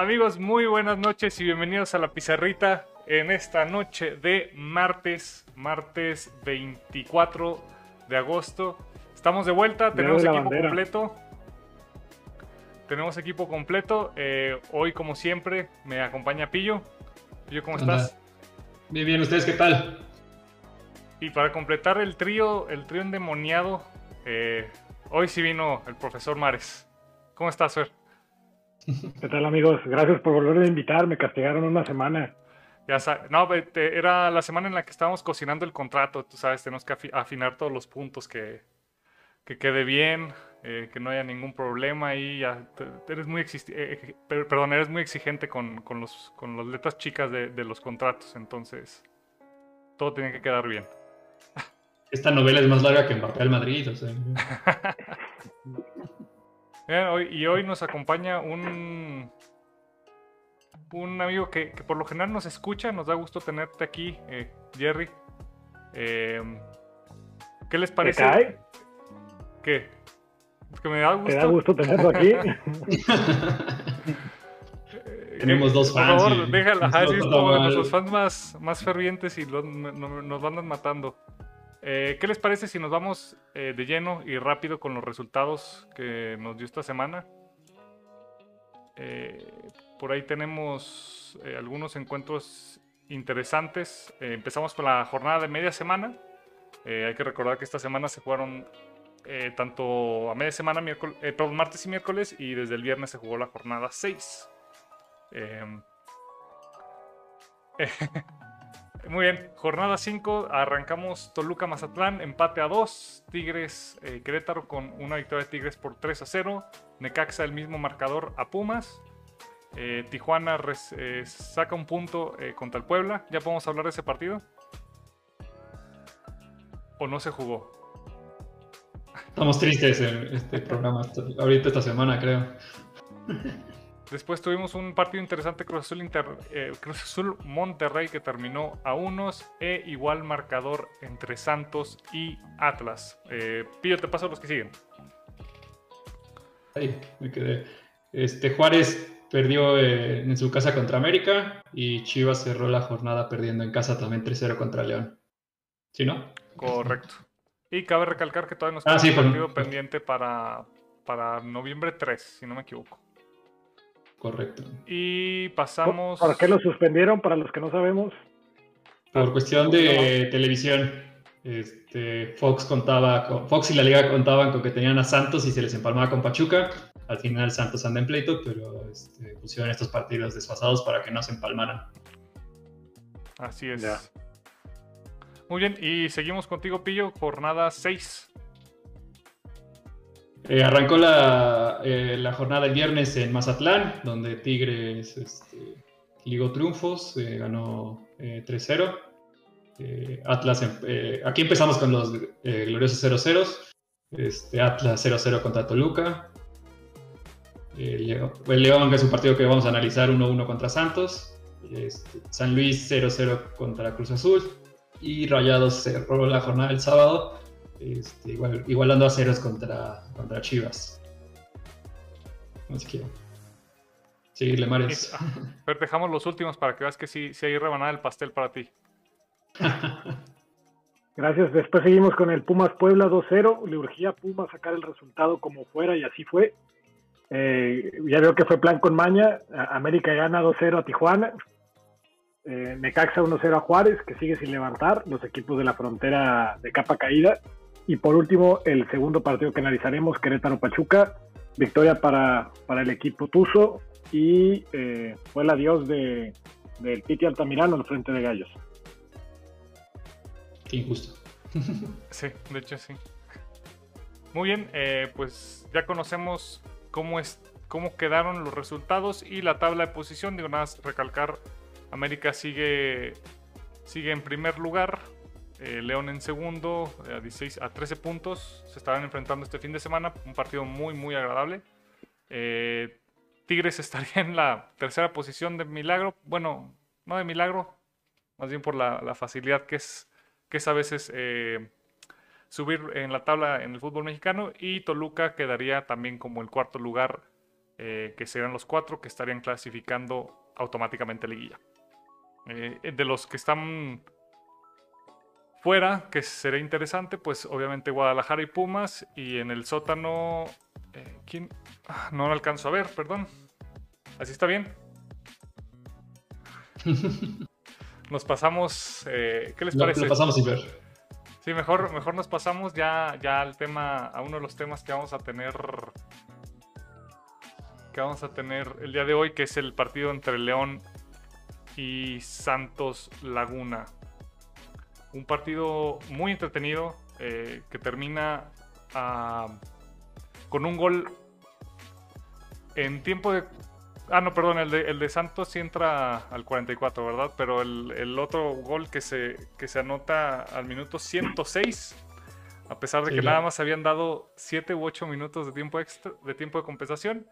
Amigos, muy buenas noches y bienvenidos a la pizarrita en esta noche de martes, martes 24 de agosto. Estamos de vuelta, tenemos equipo completo. Tenemos equipo completo. Eh, hoy, como siempre, me acompaña Pillo. Pillo, ¿cómo estás? Bien, bien, ¿ustedes qué tal? Y para completar el trío, el trío endemoniado, eh, hoy sí vino el profesor Mares. ¿Cómo estás, Fer? ¿Qué tal amigos? Gracias por volver a invitar, me castigaron una semana. Ya no, era la semana en la que estábamos cocinando el contrato, tú sabes, tenemos que afinar todos los puntos, que, que quede bien, eh, que no haya ningún problema y ya, eres muy, eh, eh, perdón, eres muy exigente con, con, los, con las letras chicas de, de los contratos, entonces todo tiene que quedar bien. Esta novela es más larga que Mbappé al Madrid, o sea. y hoy nos acompaña un, un amigo que, por lo general nos escucha. Nos da gusto tenerte aquí, eh, Jerry. Em, ¿Qué les parece? ¿Qué ¿Qué? Es que me da gusto. ¿Te da gusto tenerlo aquí? Tenemos dos fans. Por favor, déjala. Así es como nuestros fans más, más fervientes y nos van matando. Eh, ¿Qué les parece si nos vamos eh, de lleno y rápido con los resultados que nos dio esta semana? Eh, por ahí tenemos algunos encuentros interesantes. empezamos con la jornada de media semana. hay que recordar que esta semana se jugaron tanto a media semana, miércoles, martes y miércoles, y desde el viernes se jugó la jornada 6. Muy bien, jornada 5, arrancamos Toluca Mazatlán, empate a 2, Tigres eh, Querétaro con una victoria de Tigres por 3 a 0, Necaxa el mismo marcador a Pumas, eh, Tijuana eh, saca un punto contra el Puebla, ¿ya podemos hablar de ese partido? ¿O no se jugó? Estamos tristes en este programa, ahorita esta semana creo. Después tuvimos un partido interesante Cruz Azul, Inter, eh, Cruz Azul Monterrey que terminó a unos e igual marcador entre Santos y Atlas. Eh, Pillo, te paso a los que siguen. Ahí me quedé. Este, Juárez perdió eh, en su casa contra América y Chivas cerró la jornada perdiendo en casa también 3-0 contra León. ¿Sí, no? Correcto. Y cabe recalcar que todavía nos ah, queda un partido pendiente para, para noviembre 3, si no me equivoco. Correcto. Y pasamos. ¿Por qué lo suspendieron? Para los que no sabemos. Por cuestión de televisión. Este, Fox contaba, con, Fox y la liga contaban con que tenían a Santos y se les empalmaba con Pachuca. Al final Santos anda en pleito, pero este, pusieron estos partidos desfasados para que no se empalmaran. Así es. Muy bien, y seguimos contigo, Pillo, jornada 6. Eh, arrancó la, eh, la, jornada el viernes en Mazatlán, donde Tigres este, ligó triunfos, eh, ganó 3-0. Atlas, em, aquí empezamos con los gloriosos 0-0. Este, Atlas 0-0 contra Toluca. el León, que es un partido que vamos a analizar 1-1 contra Santos. Este, San Luis 0-0 contra Cruz Azul. Y Rayados cerró la jornada del sábado este, igualando a ceros contra, contra Chivas. Así que seguirle Mares. Pero dejamos los últimos para que veas que sí, sí hay rebanada el pastel para ti. Gracias. Después seguimos con el Pumas Puebla 2-0. Le urgía a Pumas sacar el resultado como fuera y así fue. Eh, ya veo que fue plan con maña. América gana 2-0 a Tijuana. Eh, Necaxa 1-0 a Juárez, que sigue sin levantar. Los equipos de la frontera de capa caída. Y por último, el segundo partido que analizaremos, Querétaro-Pachuca, victoria para, para, el equipo Tuzo y eh, fue el adiós de, del Piti Altamirano al frente de Gallos. Qué injusto. sí, de hecho sí. Muy bien, eh, pues ya conocemos cómo, es, cómo quedaron los resultados y la tabla de posición. Digo, nada más recalcar, América sigue, sigue en primer lugar eh, León en segundo, eh, a, 16, a 13 puntos. Se estarán enfrentando este fin de semana. Un partido muy, muy agradable. Eh, Tigres estaría en la tercera posición de Milagro. Bueno, no de Milagro, más bien por la, facilidad que es, que es a veces subir en la tabla en el fútbol mexicano. Y Toluca quedaría también como el cuarto lugar que serían los cuatro que estarían clasificando automáticamente liguilla. De los que están fuera, que sería interesante, pues obviamente Guadalajara y Pumas, y en el sótano, ¿quién? Ah, no lo alcanzo a ver, perdón. ¿Así está bien? Nos pasamos, ¿qué les parece? Lo pasamos sin ver. Sí, mejor, mejor nos pasamos ya, ya al tema, a uno de los temas que vamos a tener que vamos a tener el día de hoy, que es el partido entre León y Santos Laguna. Un partido muy entretenido eh, que termina ah, con un gol en tiempo de Ah, no, perdón, el de, el de Santos sí entra al 44, ¿verdad? Pero el, otro gol que se, que se anota al minuto 106, a pesar de que nada más habían dado 7 u 8 minutos de tiempo extra, de tiempo de compensación.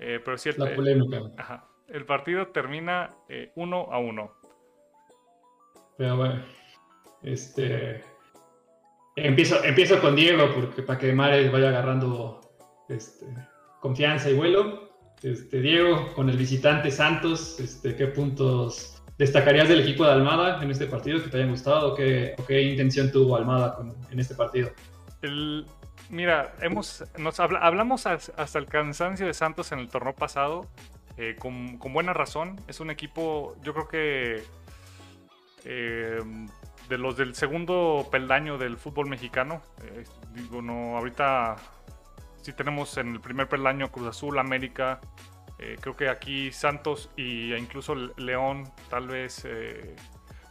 Eh, pero sí, el, La polémica. Ajá, el partido termina 1 eh, a 1. Pero bueno, este. Empiezo, empiezo con Diego, porque para que Mares vaya agarrando este, confianza y vuelo. Este, Diego, con el visitante Santos, este, ¿qué puntos destacarías del equipo de Almada en este partido que te hayan gustado? ¿Qué, intención tuvo Almada en este partido? mira, hemos, nos hablamos hasta el cansancio de Santos en el torneo pasado, eh, con, buena razón. Es un equipo, yo creo que eh, de los del segundo peldaño del fútbol mexicano. Eh, digo, no, ahorita si tenemos en el primer peldaño Cruz Azul, América. Eh, creo que aquí Santos e incluso León, tal vez eh,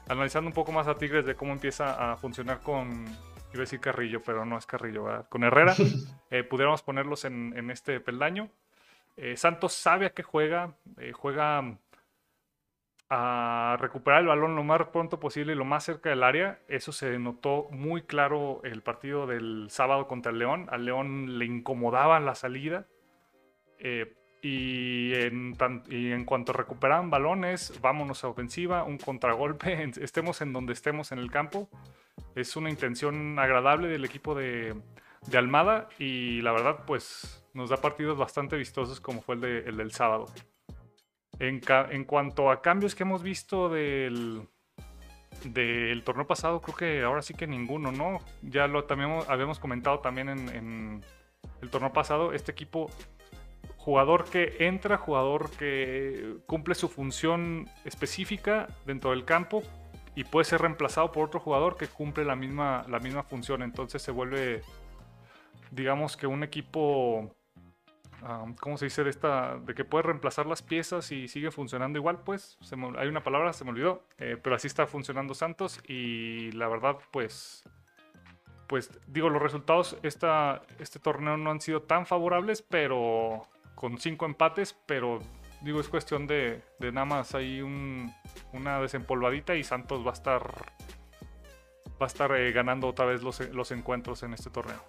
analizando un poco más a Tigres de cómo empieza a funcionar con, iba a decir Carrillo, pero no es Carrillo, con Herrera, pudiéramos ponerlos en, en este peldaño. Santos sabe a qué juega, juega a recuperar el balón lo más pronto posible y lo más cerca del área. Eso se notó muy claro el partido del sábado contra el León. Al León le incomodaba la salida. Eh, y, en y, en cuanto recuperaban balones, vámonos a ofensiva, un contragolpe, estemos en donde estemos en el campo. Es una intención agradable del equipo de, de Almada y la verdad pues nos da partidos bastante vistosos como fue el, de, el del sábado. En, cuanto a cambios que hemos visto del, torneo pasado, creo que ahora sí que ninguno, ¿no? Ya lo también habíamos comentado también en, el torneo pasado, este equipo, jugador que entra, jugador que cumple su función específica dentro del campo y puede ser reemplazado por otro jugador que cumple la misma, la misma función, entonces se vuelve, digamos que un equipo ¿cómo se dice? De, esta, de que puede reemplazar las piezas y sigue funcionando igual, pues hay una palabra, se me olvidó, eh, pero así está funcionando Santos y la verdad, pues, pues digo, los resultados esta, este torneo no han sido tan favorables, pero con cinco empates, pero digo, es cuestión de, de nada más hay un, una desempolvadita y Santos va a estar, va a estar eh, ganando otra vez los, los encuentros en este torneo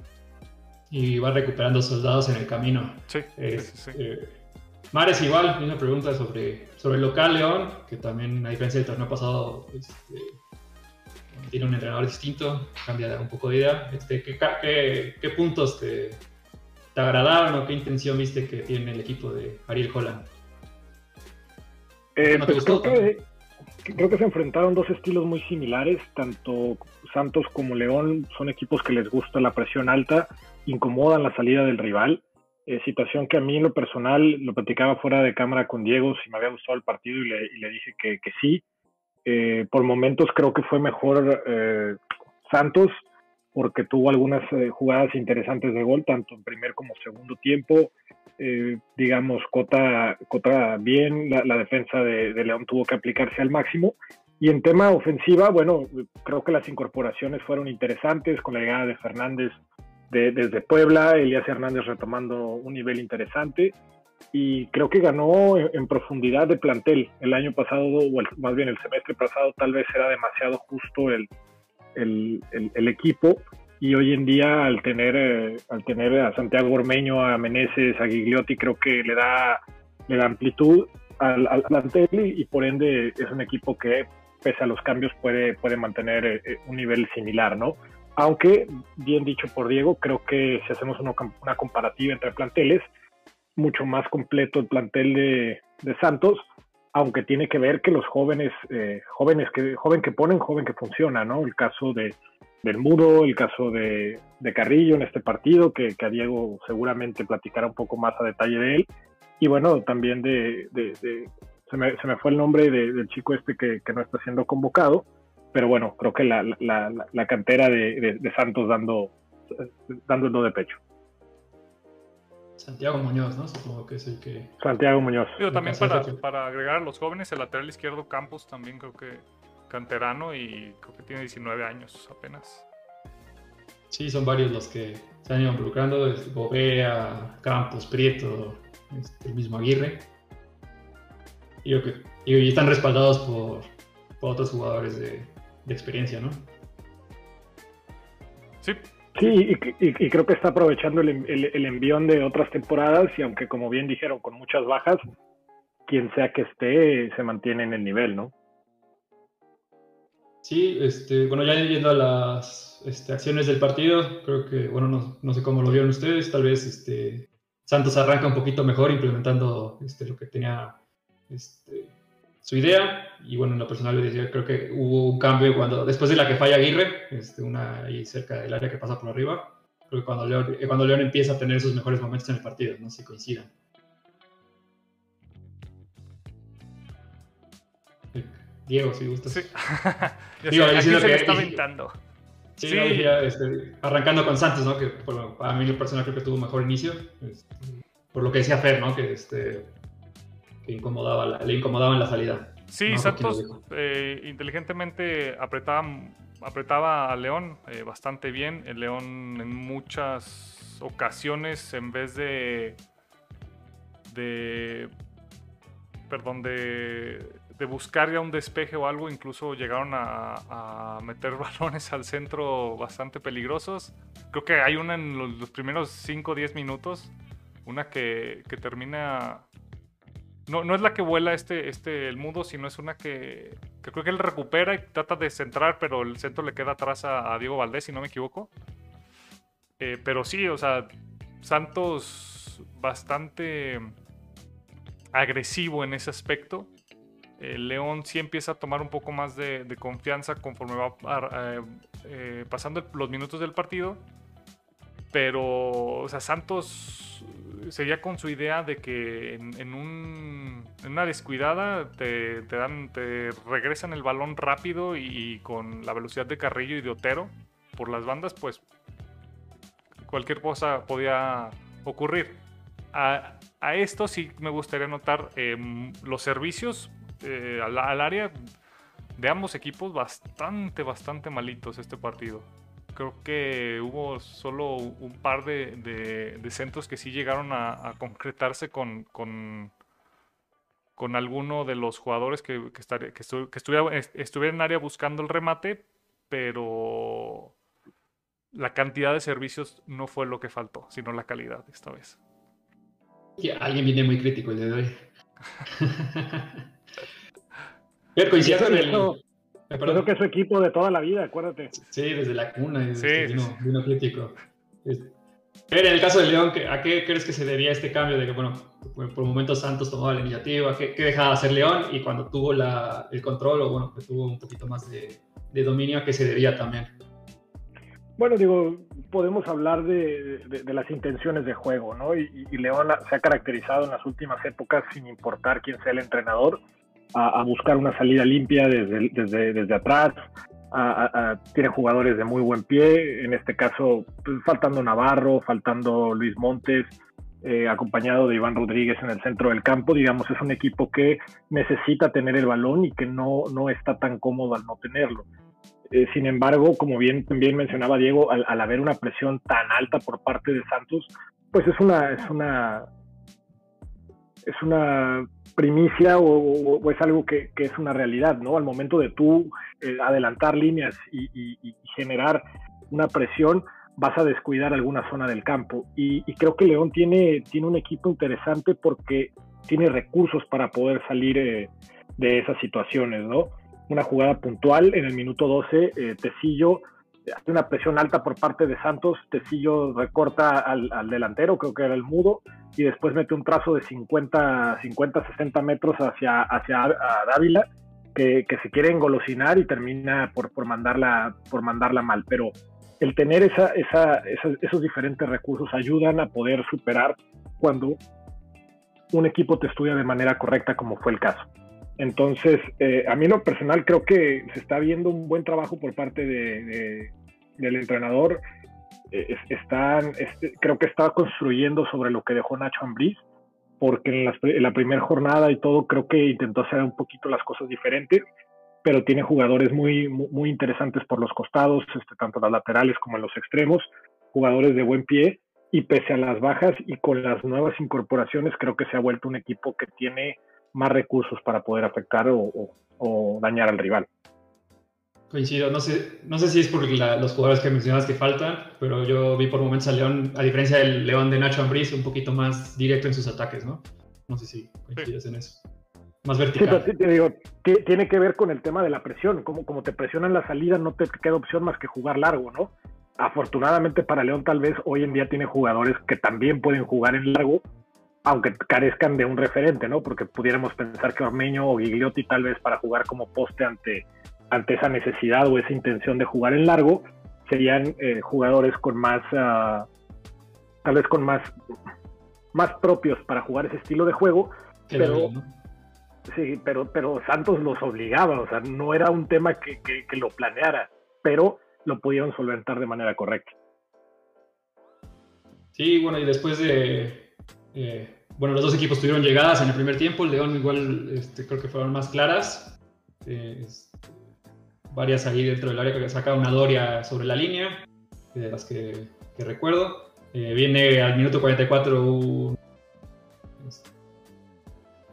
y va recuperando soldados en el camino. Sí, sí, eh, Mares igual, una pregunta sobre, sobre el local León, que también a diferencia del torneo pasado este, tiene un entrenador distinto, cambia un poco de idea. Este, ¿qué, qué, puntos te, te, agradaron o qué intención viste que tiene el equipo de Ariel Holland? Eh, pues creo, que, creo que se enfrentaron dos estilos muy similares, tanto Santos como León son equipos que les gusta la presión alta incomodan la salida del rival. Eh, situación que a mí en lo personal lo platicaba fuera de cámara con Diego si me había gustado el partido y le, dije que, sí. Eh, por momentos creo que fue mejor eh, Santos porque tuvo algunas jugadas interesantes de gol, tanto en primer como segundo tiempo. digamos, Cota, Cota bien, la, defensa de, de, León tuvo que aplicarse al máximo. Y en tema ofensiva, bueno, creo que las incorporaciones fueron interesantes con la llegada de Fernández desde Puebla, Elías Hernández retomando un nivel interesante y creo que ganó en, profundidad de plantel. El año pasado, o más bien el semestre pasado, tal vez era demasiado justo el, el, equipo y hoy en día al tener, eh, al tener a Santiago Ormeño, a Meneses, a Gigliotti, creo que le da, le da amplitud al, al plantel y, por ende es un equipo que pese a los cambios puede, puede mantener eh, un nivel similar, ¿no? Aunque, bien dicho por Diego, creo que si hacemos una, comparativa entre planteles, mucho más completo el plantel de, Santos, aunque tiene que ver que los jóvenes, eh, jóvenes que, joven que ponen, joven que funciona, ¿no? El caso de del Mudo, el caso de, Carrillo en este partido, que, a Diego seguramente platicará un poco más a detalle de él. Y bueno, también de, se, me, se, me, fue el nombre del chico este que, no está siendo convocado, pero bueno, creo que la, la, cantera de, Santos dando, dando el do de pecho. Santiago Muñoz, ¿no? Supongo que es el que... Santiago Muñoz. también para, para agregar a los jóvenes, el lateral izquierdo Campos también creo que canterano y creo que tiene 19 años apenas. Sí, son varios los que se han ido involucrando, Bobea, Campos, Prieto, este, el mismo Aguirre. Y, están respaldados por, otros jugadores de, experiencia, ¿no? Sí. Sí, y, creo que está aprovechando el, el, envión de otras temporadas y aunque como bien dijeron, con muchas bajas, quien sea que esté se mantiene en el nivel, ¿no? Sí, este, bueno, ya yendo a las este, acciones del partido, creo que, bueno, no, sé cómo lo vieron ustedes, tal vez este, Santos arranca un poquito mejor implementando este, lo que tenía este, su idea, y bueno, en lo personal le decía, creo que hubo un cambio cuando, después de la que falla Aguirre, este, una ahí cerca del área que pasa por arriba, creo que cuando León, cuando León empieza a tener sus mejores momentos en el partido, no sé si coincidan. Diego, si gustas. Sí. Digo, aquí se que, está aventando. Sí, sí. este, arrancando con Santos, ¿no? Que para mí lo personal creo que tuvo un mejor inicio. Este, por lo que decía Fer, ¿no? Que, este, que incomodaba le incomodaba en la salida. Sí, Santos eh, inteligentemente apretaba, apretaba a León eh, bastante bien. El León en muchas ocasiones, en vez de. de. perdón, de de buscar ya un despeje o algo, incluso llegaron a, meter balones al centro bastante peligrosos. Creo que hay una en los, primeros 5 o 10 minutos, una que, termina... No, no, es la que vuela este, este el mudo, sino es una que, creo que él recupera y trata de centrar, pero el centro le queda atrás a, Diego Valdés, si no me equivoco. Eh, pero sí, o sea, Santos bastante agresivo en ese aspecto León sí empieza a tomar un poco más de, confianza conforme va eh, eh, pasando los minutos del partido. Pero, o sea, Santos seguía con su idea de que en, una descuidada te, dan, te regresan el balón rápido y, con la velocidad de Carrillo y de Otero por las bandas, pues cualquier cosa podía ocurrir. A, esto sí me gustaría notar em, los servicios eh, al, área de ambos equipos bastante, bastante malitos este partido. Creo que hubo solo un par de, centros que sí llegaron a, concretarse con, con, con, alguno de los jugadores que, que, que, estuvieran en área buscando el remate, pero la cantidad de servicios no fue lo que faltó, sino la calidad esta vez. alguien viene muy crítico el de hoy. Pero coincido con el. Creo que es su equipo de toda la vida, acuérdate. Sí, desde la cuna, sí, vino, crítico. Pero en el caso de León, ¿a qué crees que se debía este cambio? De que, bueno, por momentos Santos tomaba la iniciativa, ¿qué, dejaba de hacer León? Y cuando tuvo la, el control, o bueno, que tuvo un poquito más de, dominio, ¿a qué se debía también? Bueno, digo, podemos hablar de, las intenciones de juego, ¿no? Y, y, León se ha caracterizado en las últimas épocas, sin importar quién sea el entrenador, a, buscar una salida limpia desde, desde, desde atrás. tiene jugadores de muy buen pie, en este caso pues, faltando Navarro, faltando Luis Montes, eh, acompañado de Iván Rodríguez en el centro del campo. Digamos, es un equipo que necesita tener el balón y que no, no está tan cómodo al no tenerlo. Eh, sin embargo, como bien también mencionaba Diego, al, al, haber una presión tan alta por parte de Santos, pues es una, es una, es una primicia o, es algo que, es una realidad, ¿no? Al momento de tú eh, adelantar líneas y, generar una presión, vas a descuidar alguna zona del campo. Y, creo que León tiene, tiene un equipo interesante porque tiene recursos para poder salir eh, de esas situaciones, ¿no? Una jugada puntual en el minuto 12, eh, Tecillo hay una presión alta por parte de Santos, Tecillo recorta al, delantero, creo que era el mudo, y después mete un trazo de 50, 50 60 metros hacia, hacia Dávila, que, se quiere engolosinar y termina por, por, mandarla, por mandarla mal. Pero el tener esa, esos diferentes recursos ayudan a poder superar cuando un equipo te estudia de manera correcta, como fue el caso. Entonces, eh, a mí lo personal creo que se está viendo un buen trabajo por parte de, del entrenador. Eh, están, este, creo que está construyendo sobre lo que dejó Nacho Ambriz, porque en, la primera jornada y todo creo que intentó hacer un poquito las cosas diferentes, pero tiene jugadores muy, muy, interesantes por los costados, este, tanto las laterales como en los extremos, jugadores de buen pie, y pese a las bajas y con las nuevas incorporaciones, creo que se ha vuelto un equipo que tiene más recursos para poder afectar o dañar al rival. Coincido, no sé, no sé si es por los jugadores que mencionabas que faltan, pero yo vi por momentos a León, a diferencia del León de Nacho Ambriz, un poquito más directo en sus ataques, ¿no? No sé si coincides en eso. Más vertical. Sí, te digo, tiene que ver con el tema de la presión. Como, como te presionan la salida, no te queda opción más que jugar largo, ¿no? Afortunadamente para León, tal vez hoy en día tiene jugadores que también pueden jugar en largo, aunque carezcan de un referente, ¿no? Porque pudiéramos pensar que Ormeño o Gigliotti, tal vez para jugar como poste ante ante esa necesidad o esa intención de jugar en largo, serían eh, jugadores con más, ah, tal vez con más, más propios para jugar ese estilo de juego, pero, sí, pero, pero Santos los obligaba, o sea, no era un tema que, que, lo planeara, pero lo pudieron solventar de manera correcta. Sí, bueno, y después de, eh, bueno, los dos equipos tuvieron llegadas en el primer tiempo, el León igual este, creo que fueron más claras. Eh, varias ahí dentro del área que saca una Doria sobre la línea, de las que, recuerdo. Eh, viene al minuto 44 un,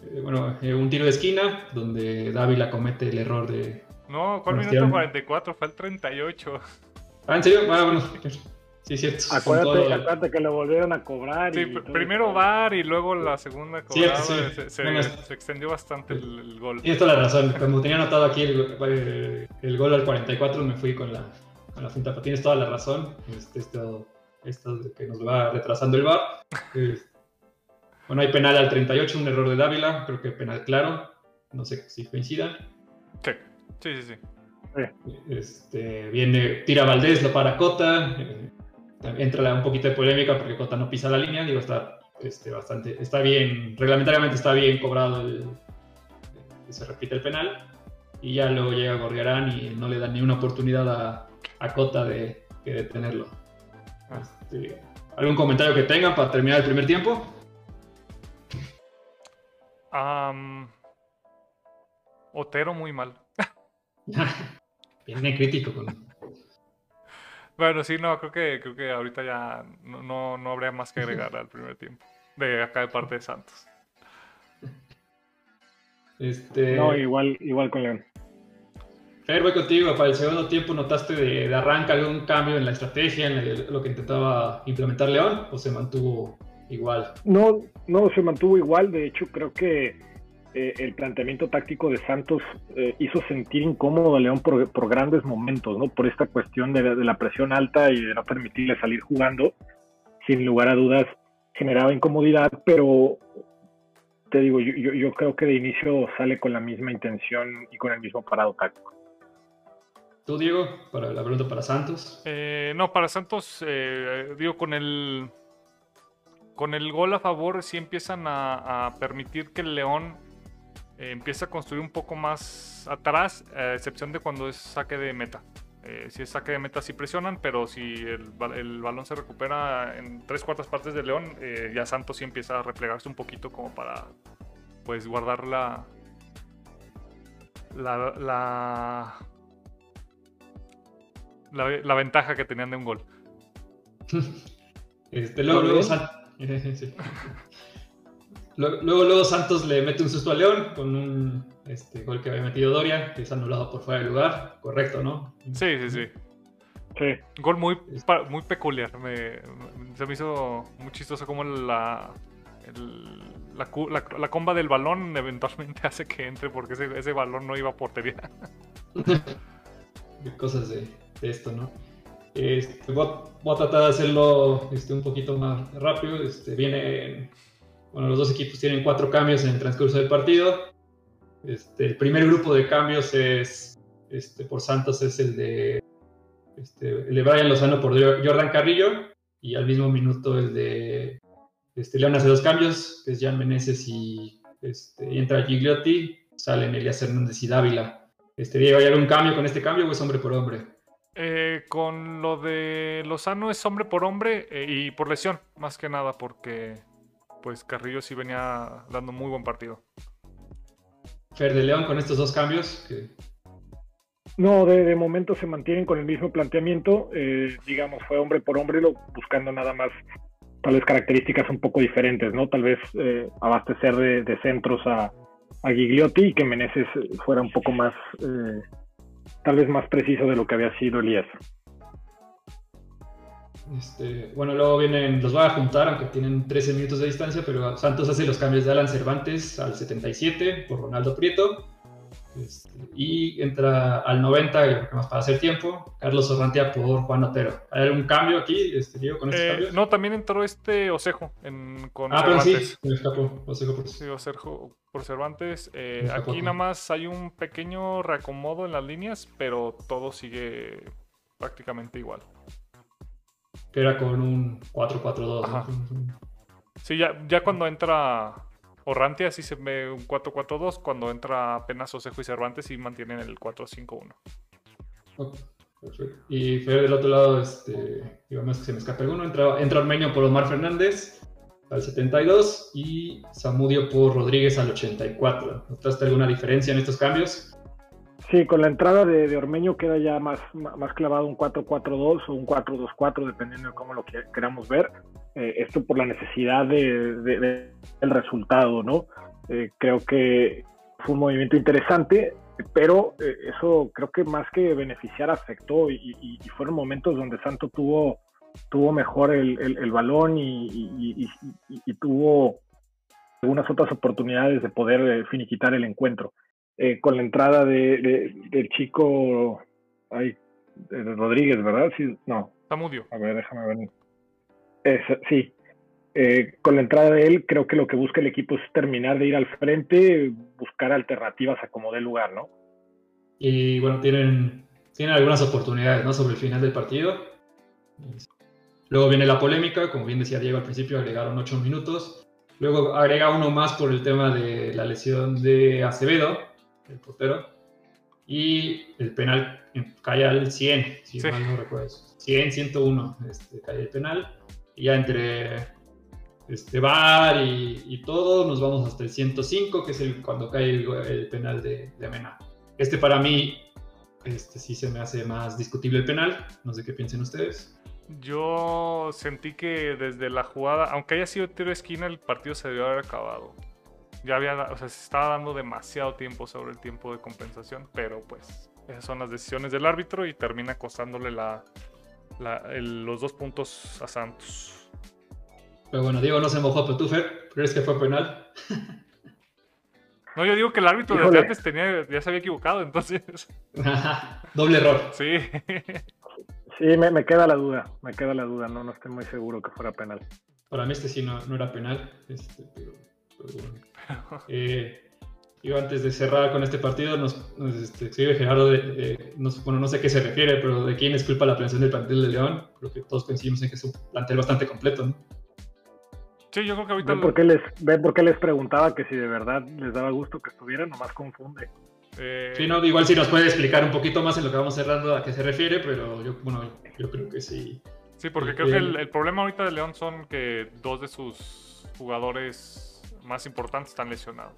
eh, bueno, eh, un tiro de esquina donde Dávila comete el error de... No, ¿cuál minuto 44? Fue el 38. Ah, ¿en serio? Ah, bueno. Sí, cierto. Acuérdate, acuérdate, que lo volvieron a cobrar. Sí, primero VAR y luego la segunda cobrada. Se, extendió bastante el, gol. Tienes toda la razón. Cuando tenía anotado aquí el, gol al 44, me fui con la, con la finta. tienes toda la razón. Este, esto, esto que nos va retrasando el VAR. bueno, hay penal al 38, un error de Dávila. Creo que penal claro. No sé si coincidan. Sí, sí, sí. sí. Este, viene, tira Valdés, lo para Cota. Eh, entra un poquito de polémica porque Cota no pisa la línea, digo, está este, bastante, está bien, reglamentariamente está bien cobrado el, se repite el penal, y ya luego llega Gorriarán y no le da ni una oportunidad a, a Cota de, detenerlo. Este, ¿Algún comentario que tengan para terminar el primer tiempo? Otero muy mal. Viene crítico con, bueno, sí, no, creo que, creo que ahorita ya no, no, habría más que agregar al primer tiempo. De acá de parte de Santos. Este... No, igual, igual con León. Fer, voy contigo. Para el segundo tiempo, ¿notaste de, de arranque algún cambio en la estrategia, en lo que intentaba implementar León, o se mantuvo igual? No, no, se mantuvo igual. De hecho, creo que eh, el planteamiento táctico de Santos eh, hizo sentir incómodo a León por, grandes momentos, ¿no? Por esta cuestión de, la presión alta y de no permitirle salir jugando. Sin lugar a dudas, generaba incomodidad, pero te digo, yo, creo que de inicio sale con la misma intención y con el mismo parado táctico. ¿Tú, Diego, para la pregunta para Santos? Eh, no, para Santos, digo, con el con el gol a favor sí empiezan a, a permitir que el León eh, empieza a construir un poco más atrás, a excepción de cuando es saque de meta. Eh, si es saque de meta sí presionan, pero si el, balón se recupera en tres cuartas partes de León, eh, ya Santos sí empieza a replegarse un poquito como para pues guardar la la, la, ventaja que tenían de un gol. Este, luego, Luego, luego Santos le mete un susto a León con un este, gol que había metido Doria, que es anulado por fuera de lugar. Correcto, ¿no? Sí, sí, sí. Sí. Gol muy, muy peculiar. se me hizo muy chistoso como la, la, comba del balón eventualmente hace que entre porque ese, ese balón no iba a portería. Cosas de, esto, ¿no? Este, voy, a, tratar de hacerlo este, un poquito más rápido. Este, viene, bueno, los dos equipos tienen cuatro cambios en el transcurso del partido. Este, el primer grupo de cambios es, este, por Santos es el de, este, el de Brian Lozano por Jordan Carrillo y al mismo minuto el de este, León hace dos cambios, que es Jan Meneses y, este, entra Gigliotti, salen Elias Hernández y Dávila. Este, Diego, ¿hay algún cambio con este cambio o es hombre por hombre? Eh, con lo de Lozano es hombre por hombre eh, y por lesión, más que nada, porque pues Carrillo sí venía dando muy buen partido. Fer de León con estos dos cambios. No, de, momento se mantienen con el mismo planteamiento. Eh, digamos, fue hombre por hombre, lo, buscando nada más tal vez características un poco diferentes, ¿no? Tal vez eh, abastecer de, centros a, a, Gigliotti y que Meneses fuera un poco más, eh, tal vez más preciso de lo que había sido Elías. Este, bueno, luego vienen, los voy a juntar, aunque tienen 13 minutos de distancia, pero Santos hace los cambios de Alan Cervantes al 77 por Ronaldo Prieto. Este, y entra al 90, más para hacer tiempo, Carlos Sorrantia por Juan Otero. ¿Hay algún cambio aquí, este, Diego, con estos eh, cambios? No, también entró este Osejo en, con ah, Cervantes. pero sí, me escapó. Osejo por... Sí, Osejo por Cervantes. Eh, aquí nada más hay un pequeño reacomodo en las líneas, pero todo sigue prácticamente igual que era con un 4-4-2. Sí, ya, ya cuando entra Orrantia sí se ve un 4-4-2, cuando entra apenas Osejo y Cervantes sí mantienen el 4-5-1. perfecto. Y Fer del otro lado, este, digamos que se me escapa alguno, entra, entra Armenio por Omar Fernández al 72 y Zamudio por Rodríguez al 84. ¿Notaste alguna diferencia en estos cambios? Sí, con la entrada de, Ormeño queda ya más, más clavado un 4-4-2 o un 4-2-4, dependiendo de cómo lo queramos ver. Eh, esto por la necesidad de, del resultado, ¿no? Eh, creo que fue un movimiento interesante, pero eh, eso creo que más que beneficiar afectó y, fueron momentos donde Santo tuvo, tuvo mejor el, el balón y, tuvo algunas otras oportunidades de poder finiquitar el encuentro. Eh, con la entrada de, del chico ay, Rodríguez, ¿verdad? Sí, no. Samudio. A ver, déjame ver. sí. Eh, con la entrada de él, creo que lo que busca el equipo es terminar de ir al frente, buscar alternativas a como dé lugar, ¿no? Y bueno, tienen, tienen algunas oportunidades, ¿no? Sobre el final del partido. Luego viene la polémica, como bien decía Diego al principio, agregaron ocho minutos. Luego agrega uno más por el tema de la lesión de Acevedo, el portero. Y el penal cae al 100, si mal no recuerdo. 100, 101 este, cae el penal. Y ya entre este VAR y, todo, nos vamos hasta el 105, que es el, cuando cae el, penal de, de, Amena. Este para mí, este sí se me hace más discutible el penal. No sé qué piensen ustedes. Yo sentí que desde la jugada, aunque haya sido tiro de esquina, el partido se debió haber acabado ya había, o sea, se estaba dando demasiado tiempo sobre el tiempo de compensación, pero pues esas son las decisiones del árbitro y termina costándole la, los dos puntos a Santos. Pero bueno, Diego no se mojó, pero tú, Fer, ¿crees que fue penal? No, yo digo que el árbitro desde antes tenía, ya se había equivocado, entonces. Doble error. Sí. Sí, me, queda la duda, me queda la duda, no, no estoy muy seguro que fuera penal. Para mí este sí no, no era penal, este, pero Eh, antes de cerrar con este partido, nos, este, escribe Gerardo, de, bueno, no sé a qué se refiere, pero de quién es culpa la prevención del plantel de León. Creo que todos coincidimos en que es un plantel bastante completo, ¿no? Sí, yo creo que ahorita... ¿Ven por, qué les, ¿Ven por qué les preguntaba que si de verdad les daba gusto que estuvieran? Nomás confunde. Eh... Sí, no, igual si nos puede explicar un poquito más en lo que vamos cerrando a qué se refiere, pero yo, bueno, yo creo que sí. Sí, porque creo que el, el problema ahorita de León son que dos de sus jugadores más importantes están lesionados.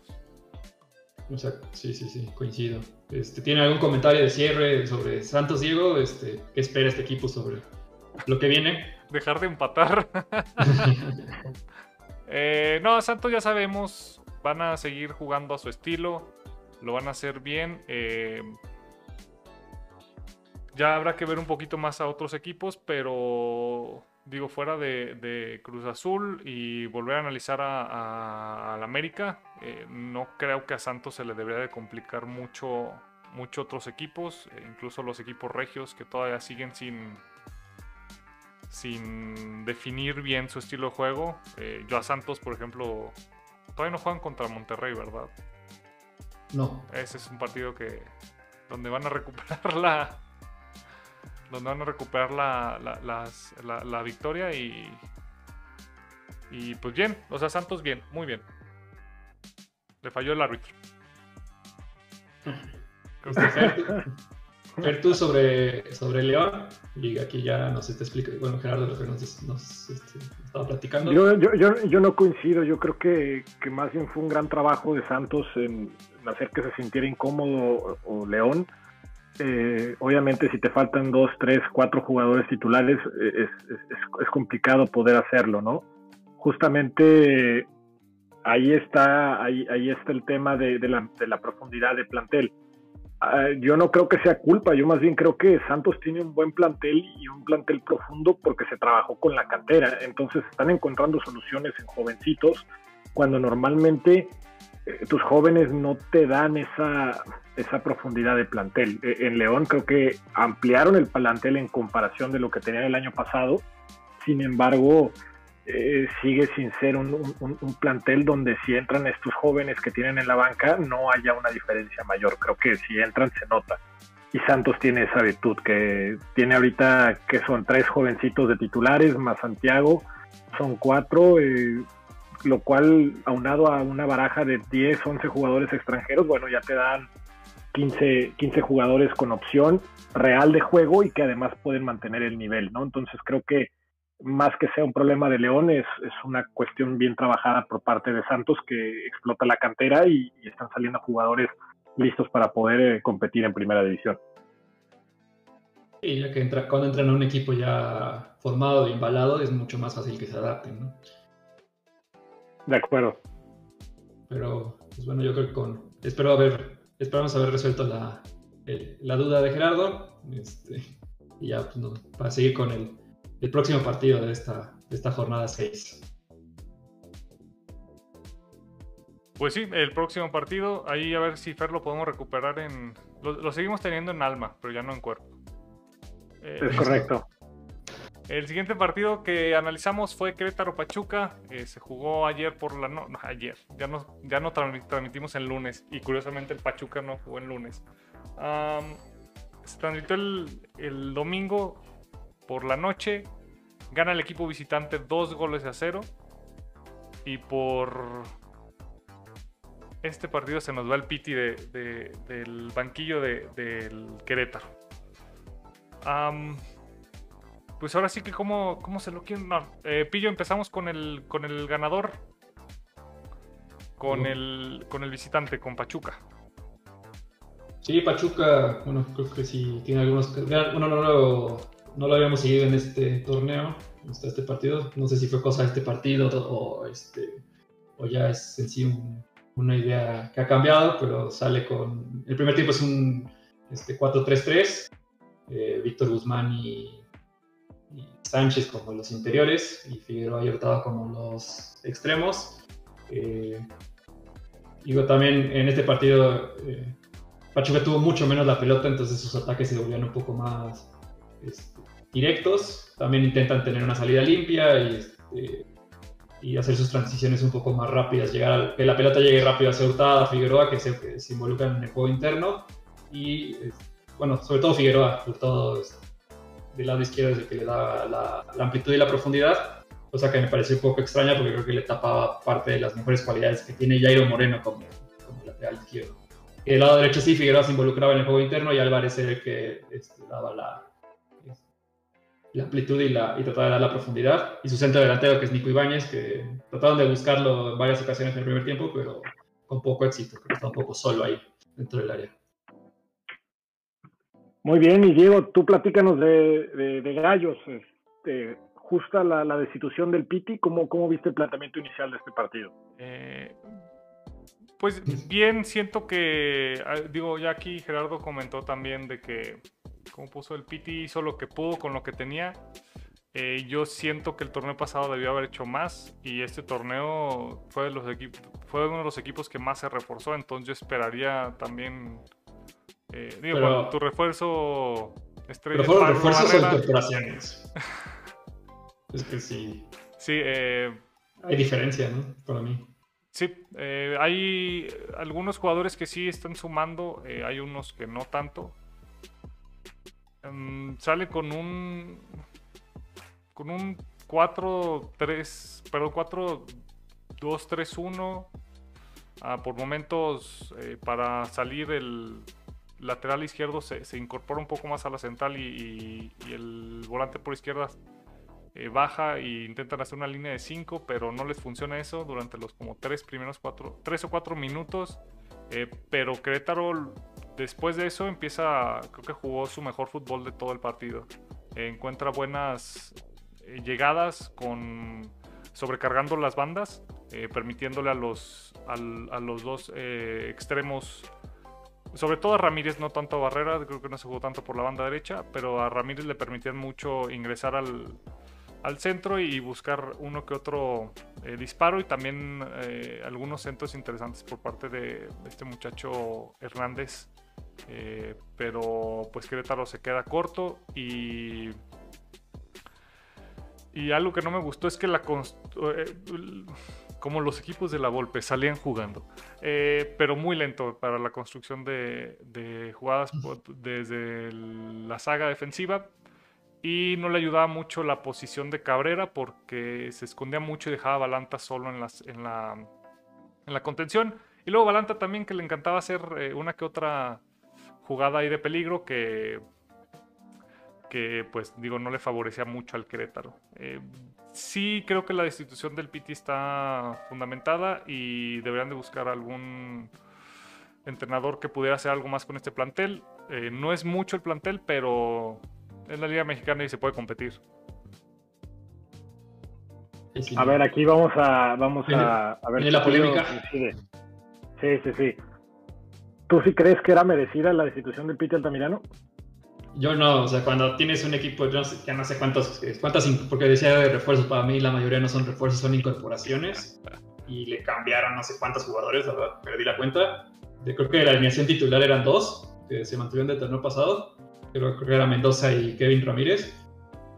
Exacto, sí, sí, sí, coincido. Este, ¿Tiene algún comentario de cierre sobre Santos Diego? Este, ¿Qué espera este equipo sobre lo que viene? Dejar de empatar. eh, no, Santos ya sabemos, van a seguir jugando a su estilo, lo van a hacer bien. Eh, ya habrá que ver un poquito más a otros equipos, pero digo, fuera de, Cruz Azul y volver a analizar a, América, eh, no creo que a Santos se le debería de complicar mucho, mucho otros equipos, eh, incluso los equipos regios que todavía siguen sin, sin definir bien su estilo de juego. Eh, yo a Santos, por ejemplo, todavía no juegan contra Monterrey, ¿verdad? No. Ese es un partido que donde van a recuperar la donde van a recuperar la, la, las- la- la victoria y y pues bien, o sea, Santos bien, muy bien. Le falló el árbitro. Creo que Fer, Fer, tú sobre, sobre León, y aquí ya nos está explicando, bueno, Gerardo lo que nos, nos, este, estaba platicando. Yo, yo, yo, yo no coincido, yo creo que, que más bien fue un gran trabajo de Santos en, en hacer que se sintiera incómodo o, o León. Eh, obviamente si te faltan dos, tres, cuatro jugadores titulares eh, es, complicado poder hacerlo, ¿no? Justamente ahí está, ahí, está el tema de, la, profundidad de plantel. Ah, yo no creo que sea culpa, yo más bien creo que Santos tiene un buen plantel y un plantel profundo porque se trabajó con la cantera, entonces están encontrando soluciones en jovencitos cuando normalmente tus jóvenes no te dan esa, esa profundidad de plantel. Eh, en León creo que ampliaron el plantel en comparación de lo que tenían el año pasado, sin embargo eh, sigue sin ser un, un- un plantel donde si entran estos jóvenes que tienen en la banca no haya una diferencia mayor. Creo que si entran se nota. Y Santos tiene esa virtud que tiene ahorita que son tres jovencitos de titulares más Santiago, son cuatro, eh, lo cual aunado a una baraja de 10, 11 jugadores extranjeros, bueno, ya te dan 15, 15 jugadores con opción real de juego y que además pueden mantener el nivel, ¿no? Entonces creo que más que sea un problema de León, es, es una cuestión bien trabajada por parte de Santos que explota la cantera y, están saliendo jugadores listos para poder eh, competir en primera división. Y ya que entra, cuando entran a un equipo ya formado y embalado, es mucho más fácil que se adapten, ¿no? De acuerdo. Pero, pues bueno, yo creo que con. Espero haber. Esperamos haber resuelto la, el- la duda de Gerardo. Este, y ya, pues, no, para seguir con el, el próximo partido de esta, de esta jornada 6. Pues sí, el próximo partido, ahí a ver si Fer lo podemos recuperar en... Lo, lo seguimos teniendo en alma, pero ya no en cuerpo. Eh, Es correcto. El siguiente partido que analizamos fue Querétaro Pachuca. eh, se jugó ayer por la no, no, ayer. Ya no, ya no transmi- transmitimos el lunes. Y curiosamente el Pachuca no jugó el lunes. Se transmitió el, el domingo por la noche. Gana el equipo visitante dos goles a cero. Y por este partido se nos va el piti de- de- del banquillo de- del Querétaro. Am, pues ahora sí que cómo, cómo se lo quieren. No, eh, Pillo, empezamos con el, con el ganador. Con el, con el visitante, con Pachuca. Sí, Pachuca, bueno, creo que sí tiene algunos. Bueno, no, lo, no lo habíamos seguido en este torneo, hasta este partido. No sé si fue cosa de este partido o, este, o ya es en sí un- una idea que ha cambiado, pero sale con. El primer tiempo es un este, 4-3-3. eh, Víctor Guzmán y, y Sánchez como los interiores y Figueroa y Hurtado como los extremos. Eh, digo, también en este partido. eh, Pachuca tuvo mucho menos la pelota, entonces sus ataques se volvían un poco más este, directos. También intentan tener una salida limpia y, este, y hacer sus transiciones un poco más rápidas. Llegar que la pelota llegue rápido hacia Hurtada, a Figueroa, que se, que se involucran en el juego interno. Y bueno, sobre todo Figueroa, Hurtado este, del lado izquierdo es el que le da la, amplitud y la profundidad. Cosa que me pareció un poco extraña porque creo que le tapaba parte de las mejores cualidades que tiene Jairo Moreno como, como lateral izquierdo. Y del lado derecho sí, Figueroa se involucraba en el juego interno y Álvarez era el que este, daba la, la amplitud y, la, y trataba de dar la profundidad. Y su centro delantero, que es Nico Ibáñez, que trataron de buscarlo en varias ocasiones en el primer tiempo, pero con poco éxito, creo que está un poco solo ahí dentro del área. Muy bien, y Diego, tú platícanos de, Gallos. Este, justa la, la destitución del Piti, ¿cómo, ¿cómo viste el planteamiento inicial de este partido? Eh, pues bien, siento que, ah, digo, ya aquí Gerardo comentó también de que, como puso el Piti, hizo lo que pudo con lo que tenía. Eh, yo siento que el torneo pasado debió haber hecho más y este torneo fue, de los fue uno de los equipos que más se reforzó, entonces yo esperaría también, eh, digo, Pero- bueno, tu refuerzo estrella Pero fueron refuerzos o Barrera, incorporaciones. Es que sí. Sí, eh, hay diferencia, ¿no? Para mí. Sí, eh, hay algunos jugadores que sí están sumando, eh, hay unos que no tanto. Em, sale con un con un 4-3, perdón, 4-2-3-1. Ah, por momentos, eh, para salir el lateral izquierdo se, se, incorpora un poco más a la central y, y el volante por izquierda eh, baja e intentan hacer una línea de 5, pero no les funciona eso durante los como tres primeros cuatro, tres o cuatro minutos. Eh, pero Querétaro después de eso empieza, creo que jugó su mejor fútbol de todo el partido. encuentra buenas eh, llegadas con sobrecargando las bandas, permitiéndole a los, a los dos extremos sobre todo a Ramírez, no tanto a Barrera, creo que no se jugó tanto por la banda derecha, pero a Ramírez le permitían mucho ingresar al, al centro y buscar uno que otro eh, disparo y también eh, algunos centros interesantes por parte de, este muchacho Hernández. Eh, pero pues Querétaro se queda corto y y algo que no me gustó es que la como los equipos de la Volpe salían jugando, pero muy lento para la construcción de, de jugadas desde la saga defensiva y no le ayudaba mucho la posición de Cabrera porque se escondía mucho y dejaba a Balanta solo en, las, en, la, en la contención. Y luego Balanta también que le encantaba hacer eh, una que otra jugada ahí de peligro que, que pues digo no le favorecía mucho al Querétaro. Eh, sí creo que la destitución del Piti está fundamentada y deberían de buscar algún entrenador que pudiera hacer algo más con este plantel. Eh, no es mucho el plantel, pero es la Liga Mexicana y se puede competir. A ver, aquí vamos a, vamos a, ver. la polémica. Sí, sí, sí. ¿Tú sí crees que era merecida la destitución del Pite Altamirano? Yo no, o sea, cuando tienes un equipo, yo no sé, ya no sé cuántos, cuántas, porque decía de refuerzos, para mí la mayoría no son refuerzos, son incorporaciones, y le cambiaron no sé cuántos jugadores, la verdad, perdí la cuenta. creo que la alineación titular eran dos, que se mantuvieron del torneo pasado, creo, que era Mendoza y Kevin Ramírez,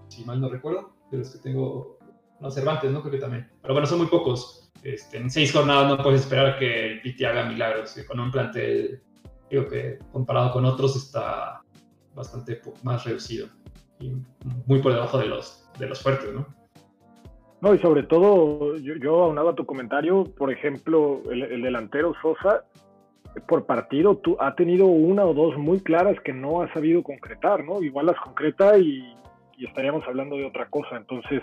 si mal no recuerdo, de los que tengo, no, Cervantes, ¿no? Creo que también. Pero bueno, son muy pocos. Este, en seis jornadas no puedes esperar que el Piti haga milagros, con un plantel, digo que comparado con otros está bastante más reducido y muy por debajo de los, de los fuertes, ¿no? No, y sobre todo, yo, yo aunado a tu comentario, por ejemplo, el, el delantero Sosa, por partido tú, ha tenido una o dos muy claras que no ha sabido concretar, ¿no? Igual las concreta y, estaríamos hablando de otra cosa. Entonces,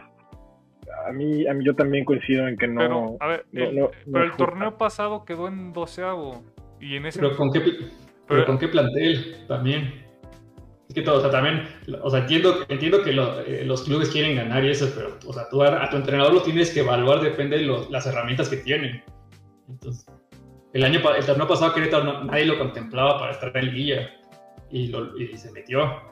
a mí, a mí yo también coincido en que no. Pero, a ver, el, pero el torneo pasado quedó en doceavo. Y en ese. Pero con qué, pero, con qué plantel también. Es que todo, o sea, también, o sea, entiendo, entiendo que eh, los clubes quieren ganar y eso, pero, o sea, tú a, tu entrenador lo tienes que evaluar, depende de las herramientas que tienen. Entonces, el año el torneo pasado Querétaro nadie lo contemplaba para estar en liguilla y, y se metió.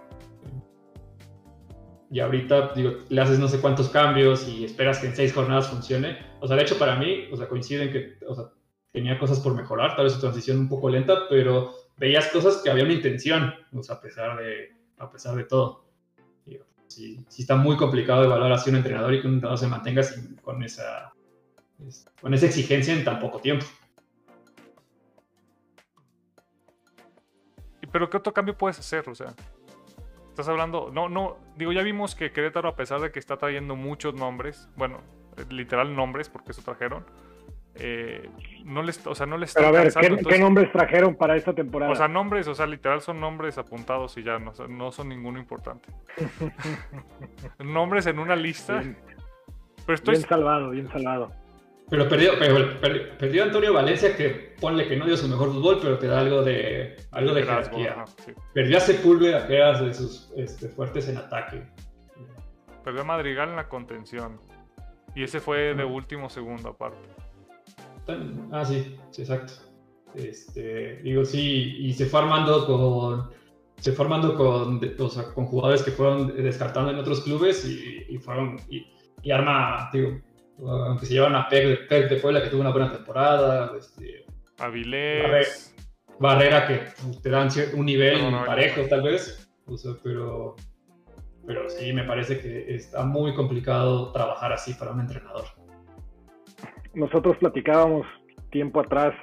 Y ahorita digo, le haces no sé cuántos cambios y esperas que en seis jornadas funcione. O sea, de hecho para mí, o sea, coinciden que o sea, tenía cosas por mejorar, tal vez su transición un poco lenta, pero veías cosas que había una intención, sea, a pesar de, a pesar de todo. sí, sí, está muy complicado evaluar así un entrenador y que un entrenador se mantenga con, esa, con esa exigencia en tan poco tiempo. Pero ¿qué otro cambio puedes hacer? O sea, estás hablando, no, no, digo, ya vimos que Querétaro, a pesar de que está trayendo muchos nombres, bueno, literal nombres, porque eso trajeron, eh, no les, o sea, no les Pero a ver, ¿qué, nombres trajeron para esta temporada? O sea, nombres, o sea, literal son nombres apuntados y ya, no, no son ninguno importante. nombres en una lista. Pero estoy... Bien salvado, bien salvado. Pero perdió, perdió Antonio Valencia, que ponle que no dio su mejor fútbol, pero te da algo de, algo de jerarquía. Perdió a Sepúlveda, que era de sus este, fuertes en ataque. Perdió a Madrigal en la contención. Y ese fue de último segundo, aparte. Ah, sí, sí, exacto. Este, digo, sí, y se fue armando con. Se fue armando con, o sea, con jugadores que fueron descartando en otros clubes y, fueron. Y, y arma, digo, aunque se llevan a Pep, de Puebla, que tuvo una buena temporada. Este, Avilés. Barrera, que te dan un nivel parejo, tal vez. pero, pero sí me parece que está muy complicado trabajar así para un entrenador. Nosotros platicábamos tiempo atrás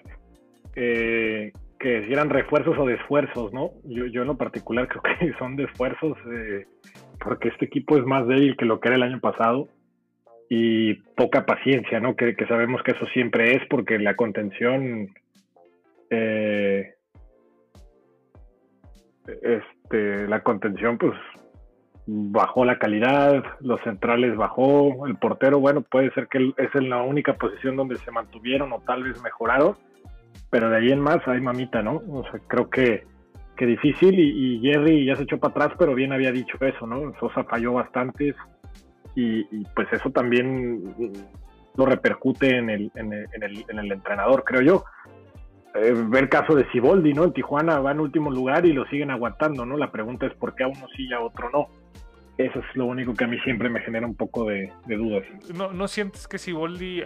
eh, que si eran refuerzos o de esfuerzos, ¿no? Yo, yo en lo particular creo que son de esfuerzos eh, porque este equipo es más débil que lo que era el año pasado y poca paciencia, ¿no? Que, sabemos que eso siempre es porque la contención eh, este, la contención pues bajó la calidad, los centrales bajó, el portero, bueno, puede ser que es en la única posición donde se mantuvieron o tal vez mejoraron, pero de ahí en más hay mamita, ¿no? O sea, creo que, que difícil y, Jerry ya se echó para atrás, pero bien había dicho eso, ¿no? Sosa falló bastantes y, pues eso también lo repercute en el, en el, en el, entrenador, creo yo. Eh, ver el caso de Siboldi, ¿no? En Tijuana va en último lugar y lo siguen aguantando, ¿no? La pregunta es por qué a uno sí y a otro no. Eso es lo único que a mí siempre me genera un poco de, dudas. ¿No, ¿No, sientes que Siboldi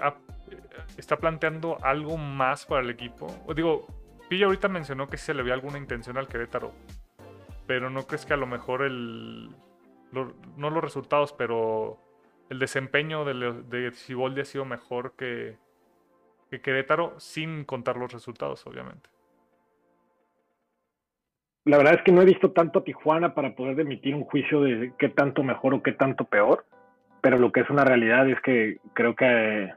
está planteando algo más para el equipo? O digo, Pilla ahorita mencionó que se le veía alguna intención al Querétaro, pero ¿no crees que a lo mejor el... no los resultados, pero el desempeño de, de Siboldi ha sido mejor que Querétaro sin contar los resultados, obviamente? La verdad es que no he visto tanto a Tijuana para poder emitir un juicio de qué tanto mejor o qué tanto peor, pero lo que es una realidad es que creo que,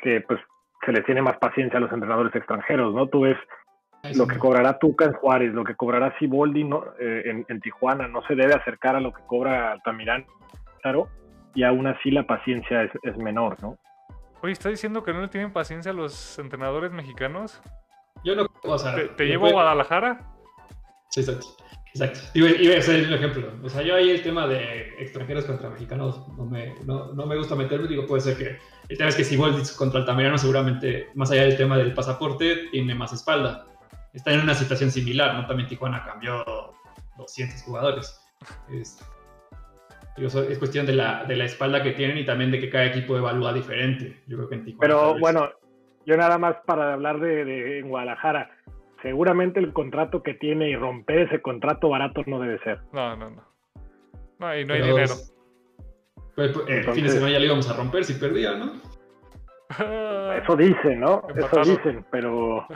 que pues se les tiene más paciencia a los entrenadores extranjeros, ¿no? Tú ves lo que cobrará Tuca en Juárez, lo que cobrará Siboldi ¿no? Eh, en, Tijuana, no se debe acercar a lo que cobra Altamirán, claro, y aún así la paciencia es, es menor, ¿no? Oye, ¿estás diciendo que no le tienen paciencia a los entrenadores mexicanos? Yo no, o sea, ¿Te, llevo a Guadalajara? Sí, exacto. Exacto. Iba, a ser un ejemplo. O sea, yo ahí el tema de extranjeros contra mexicanos no me, no, no me gusta meterme. Digo, puede ser que el tema es que si Volditz contra Altamirano seguramente, más allá del tema del pasaporte, tiene más espalda. Está en una situación similar, ¿no? También Tijuana cambió 200 jugadores. Es, es cuestión de la, de la espalda que tienen y también de que cada equipo evalúa diferente. Yo creo que en Tijuana. Pero bueno, yo nada más para hablar de, de en Guadalajara seguramente el contrato que tiene y romper ese contrato barato no debe ser. No, no, no. No, y no hay dinero. Pues, pues, el fin de semana ya le íbamos a romper si perdía, ¿no? Eso dicen, ¿no? Eso dicen, pero...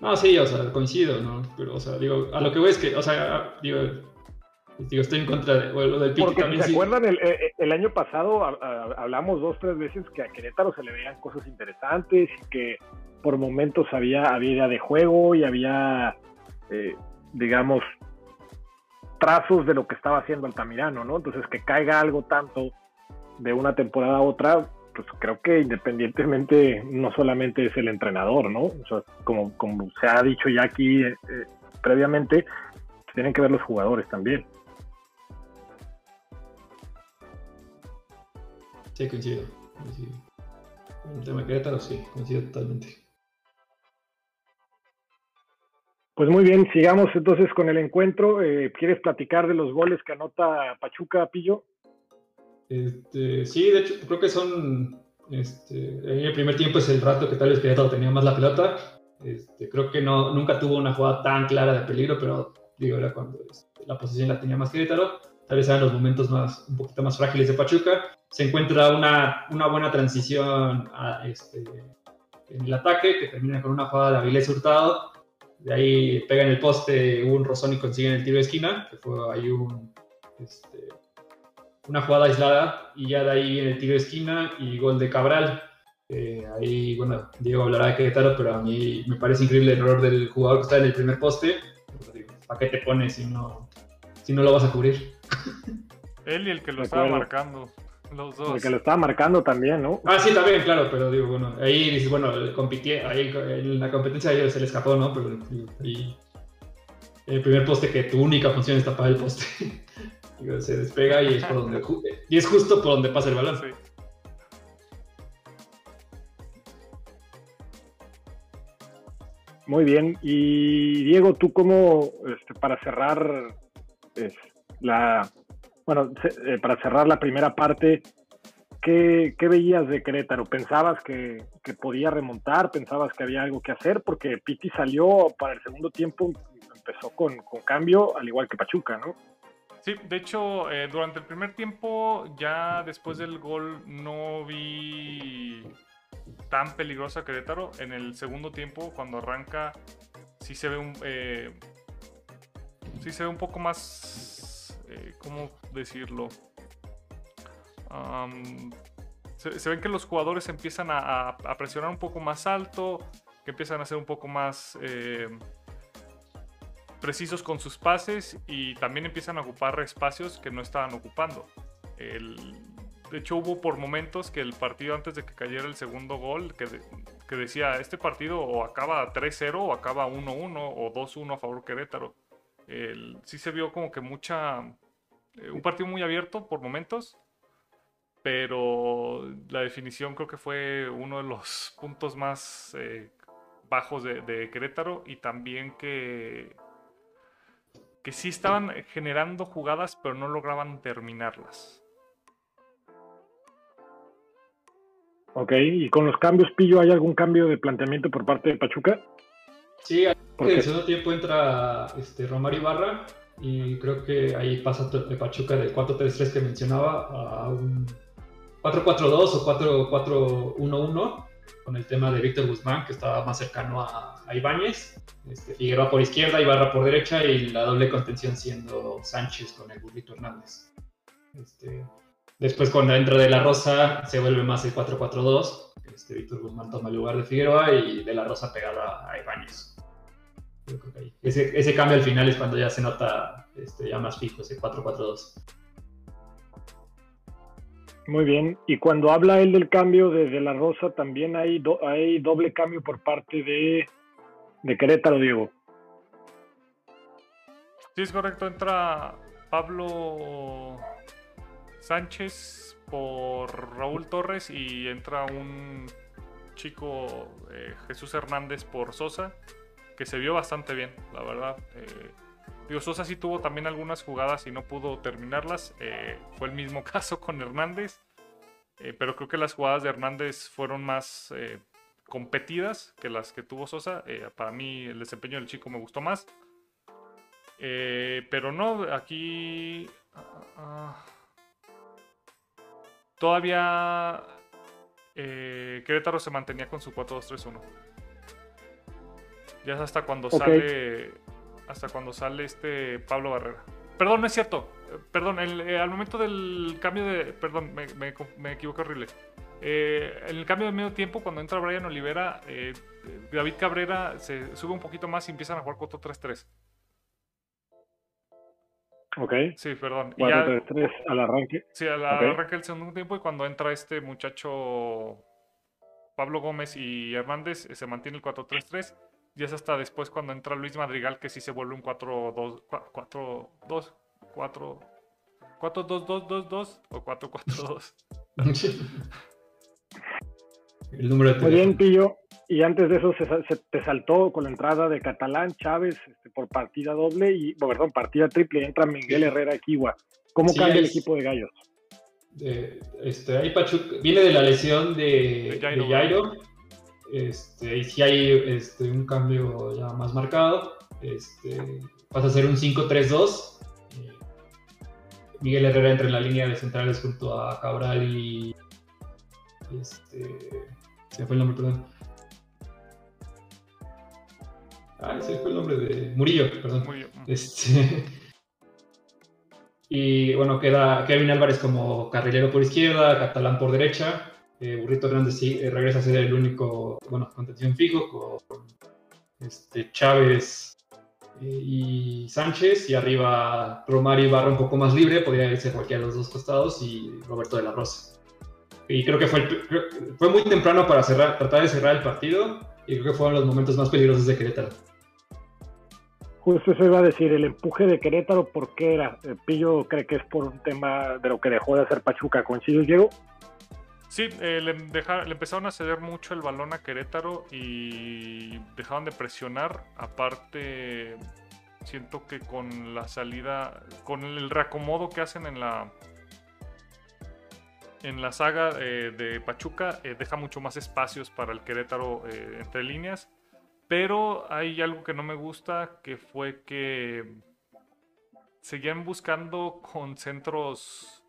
No, sí, o sea, coincido, ¿no? Pero, o sea, digo, a lo que voy es que, o sea, digo, digo estoy en contra de, lo del Piti Porque también. ¿Se acuerdan? El, el, año pasado hablamos dos, tres veces que a Querétaro se le veían cosas interesantes y que por momentos había, había idea de juego y había, eh, digamos, trazos de lo que estaba haciendo Altamirano, ¿no? Entonces, que caiga algo tanto de una temporada a otra, pues creo que independientemente no solamente es el entrenador, ¿no? O sea, como, como se ha dicho ya aquí eh, eh, previamente, tienen que ver los jugadores también. Sí, coincido. coincido. El tema de Querétaro, sí, coincido totalmente. Pues muy bien, sigamos entonces con el encuentro. Eh, ¿Quieres platicar de los goles que anota Pachuca, Pillo? Este, sí, de hecho, creo que son. Este, en el primer tiempo es el rato que tal vez Querétaro tenía más la pelota. Este, creo que no, nunca tuvo una jugada tan clara de peligro, pero digo, era cuando este, la posición la tenía más Querétaro. Tal vez eran los momentos más, un poquito más frágiles de Pachuca. Se encuentra una, una buena transición a, este, en el ataque, que termina con una jugada de Avilés Hurtado de ahí pega en el poste un rozón y consiguen el tiro de esquina, que fue ahí un, este, una jugada aislada, y ya de ahí en el tiro de esquina y gol de Cabral. ahí, bueno, Diego hablará de Querétaro, pero a mí me parece increíble el error del jugador que está en el primer poste. ¿Para qué te pones si no, si no lo vas a cubrir? Él y el que lo estaba marcando. Los dos. Porque lo estaba marcando también, ¿no? Ah, sí, también, claro, pero digo, bueno, ahí dices, bueno, compitié, ahí en la competencia se le escapó, ¿no? Pero ahí, el primer poste que tu única función es tapar el poste. digo, se despega y es por donde y es justo por donde pasa el balón. Muy bien. Y Diego, tú cómo, este, para cerrar es, la, bueno, eh, para cerrar la primera parte, ¿qué, veías de Querétaro? ¿Pensabas que, podía remontar? ¿Pensabas que había algo que hacer? Porque Piti salió para el segundo tiempo, empezó con, cambio, al igual que Pachuca, ¿no? Sí, de hecho, eh, durante el primer tiempo, ya después del gol, no vi tan peligrosa Querétaro. En el segundo tiempo, cuando arranca, sí se ve un, eh, sí se ve un poco más, eh, ¿cómo decirlo? Se, ven que los jugadores empiezan a, presionar un poco más alto, que empiezan a ser un poco más eh, precisos con sus pases y también empiezan a ocupar espacios que no estaban ocupando. De hecho, hubo por momentos que el partido antes de que cayera el segundo gol, que decía, este partido o acaba 3-0 o acaba 1-1 o 2-1 a favor Querétaro. El- sí se vio como que mucha... eh, un partido muy abierto por momentos, pero la definición creo que fue uno de los puntos más eh, bajos de, de Querétaro y también que, que sí estaban generando jugadas pero no lograban terminarlas. Ok, y con los cambios, Pillo, ¿hay algún cambio de planteamiento por parte de Pachuca? Sí, en Porque el segundo tiempo entra este, Romario Ibarra y creo que ahí pasa de Pachuca del 4-3-3 que mencionaba a un 4-4-2 o 4-4-1-1 con el tema de Víctor Guzmán que estaba más cercano a, a Ibáñez. Este, Figueroa por izquierda, Ibarra por derecha y la doble contención siendo Sánchez con el Burrito Hernández. Este, después cuando entra De La Rosa se vuelve más el 4-4-2. Este, Víctor Guzmán toma el lugar de Figueroa y De La Rosa pegada a Ibáñez. Yo creo que ahí. Ese, ese cambio al final es cuando ya se nota este, ya más fijo ese 4-4-2. Muy bien. Y cuando habla él del cambio de, de la Rosa, también hay, do- hay doble cambio por parte de, de Querétaro, Diego. Sí, es correcto, entra Pablo Sánchez por Raúl Torres y entra un chico eh, Jesús Hernández por Sosa, que se vio bastante bien, la verdad. Eh, digo, Sosa sí tuvo también algunas jugadas y no pudo terminarlas. eh, fue el mismo caso con Hernández, eh, pero creo que las jugadas de Hernández fueron más eh, competidas que las que tuvo Sosa. Para mí el desempeño del chico me gustó más. Pero no, aquí ah, ah, todavía Querétaro se mantenía con su 4-2-3-1. Ya es hasta cuando Ok. sale hasta cuando sale este Pablo Barrera. Perdón, no es cierto. Perdón, el- eh, al momento del cambio de. Perdón, me, me, me equivoqué horrible. Eh, en el cambio de medio tiempo, cuando entra Brian Olivera, eh, David Cabrera se sube un poquito más y empiezan a jugar 4-3-3. Ok. Sí, perdón. Y ya- 4-3-3 al arranque. Sí, a la Ok. arranca el segundo tiempo y cuando entra este muchacho Pablo Gómez y Hernández eh, se mantiene el 4-3-3 y es hasta después cuando entra Luis Madrigal que sí se vuelve un 4-2 4-2 4 4-2-2-2-2 o 4-4-2. el número de Muy bien. Pillo. Y antes de eso se, se te saltó con la entrada de Catalán Chávez este, por partida doble y, bueno, perdón, partida triple. y Entra Miguel Herrera Kiwa. ¿Cómo Sí, cambia el es- equipo de Gallos? de- este, ahí Pachuca viene de la lesión de, De Jairo, de Jairo. Este, y si hay este, un cambio ya más marcado. Este, pasa a ser un 5-3-2. Eh, Miguel Herrera entra en la línea de centrales junto a Cabral y. Este, se fue el nombre, perdón. Ah, se fue el nombre de Murillo, perdón. Muy bien. Este, y bueno, queda Kevin Álvarez como carrilero por izquierda, Catalán por derecha. Eh, Burrito Hernández sí, eh, regresa a ser el único, bueno, contención fijo con este, Chávez eh, y Sánchez. Y arriba Romario Ibarra un poco más libre, podría irse cualquiera de los dos costados. Y Roberto de la Rosa. Y creo que fue, el- fue muy temprano para cerrar, tratar de cerrar el partido. Y creo que fueron los momentos más peligrosos de Querétaro. Justo eso iba a decir, el empuje de Querétaro, ¿por qué era? Eh, Pillo cree que es por un tema de lo que dejó de hacer Pachuca. ¿Coincides, Diego? Sí, eh, le, empezaron a ceder mucho el balón a Querétaro y dejaron de presionar. Aparte, siento que con la salida, con el reacomodo que hacen en la en la saga eh, de Pachuca, eh, deja mucho más espacios para el Querétaro eh, entre líneas. Pero hay algo que no me gusta, que fue que seguían buscando con centros,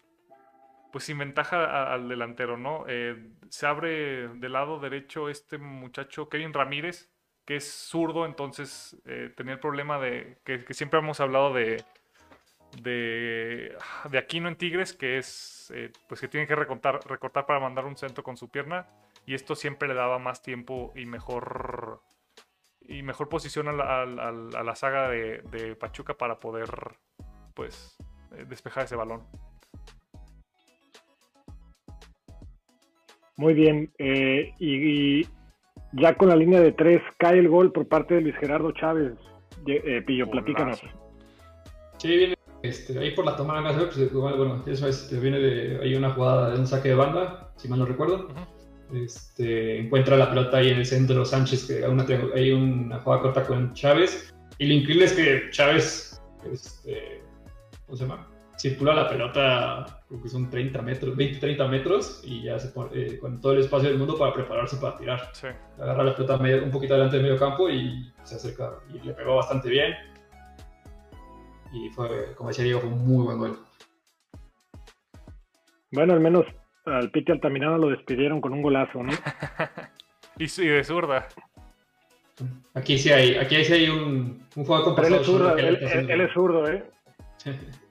pues sin ventaja al delantero, ¿no? Eh, se abre del lado derecho este muchacho Kevin Ramírez, que es zurdo, entonces eh, tenía el problema de que, siempre hemos hablado de, de, de Aquino en Tigres, que es eh, pues que tiene que recortar, recortar para mandar un centro con su pierna, y esto siempre le daba más tiempo y mejor y mejor posición a la, saga de, Pachuca para poder pues despejar ese balón. Muy bien, eh, y, ya con la línea de tres cae el gol por parte de Luis Gerardo Chávez. Eh, Pillo, platícanos. Sí, viene este, ahí por la tomada, pues, bueno, eso es, este, viene de, hay una jugada de un saque de banda, si mal no recuerdo. Este, encuentra la pelota ahí en el centro Sánchez, que hay una, jugada corta con Chávez. Y lo increíble es que Chávez, este, ¿cómo se llama? Circula la pelota, creo que son 30 metros, 20, 30 metros, y ya se pone eh, con todo el espacio del mundo para prepararse para tirar. Agarra la pelota un poquito adelante del medio campo y se acerca. Y le pegó bastante bien. Y fue, como decía Diego, fue un muy buen gol. Bueno, al menos al Piti Altamirano lo despidieron con un golazo, ¿no? y, de zurda. Aquí sí hay, aquí sí hay un, un juego Pero él es zurdo, él, es zurdo, ¿eh?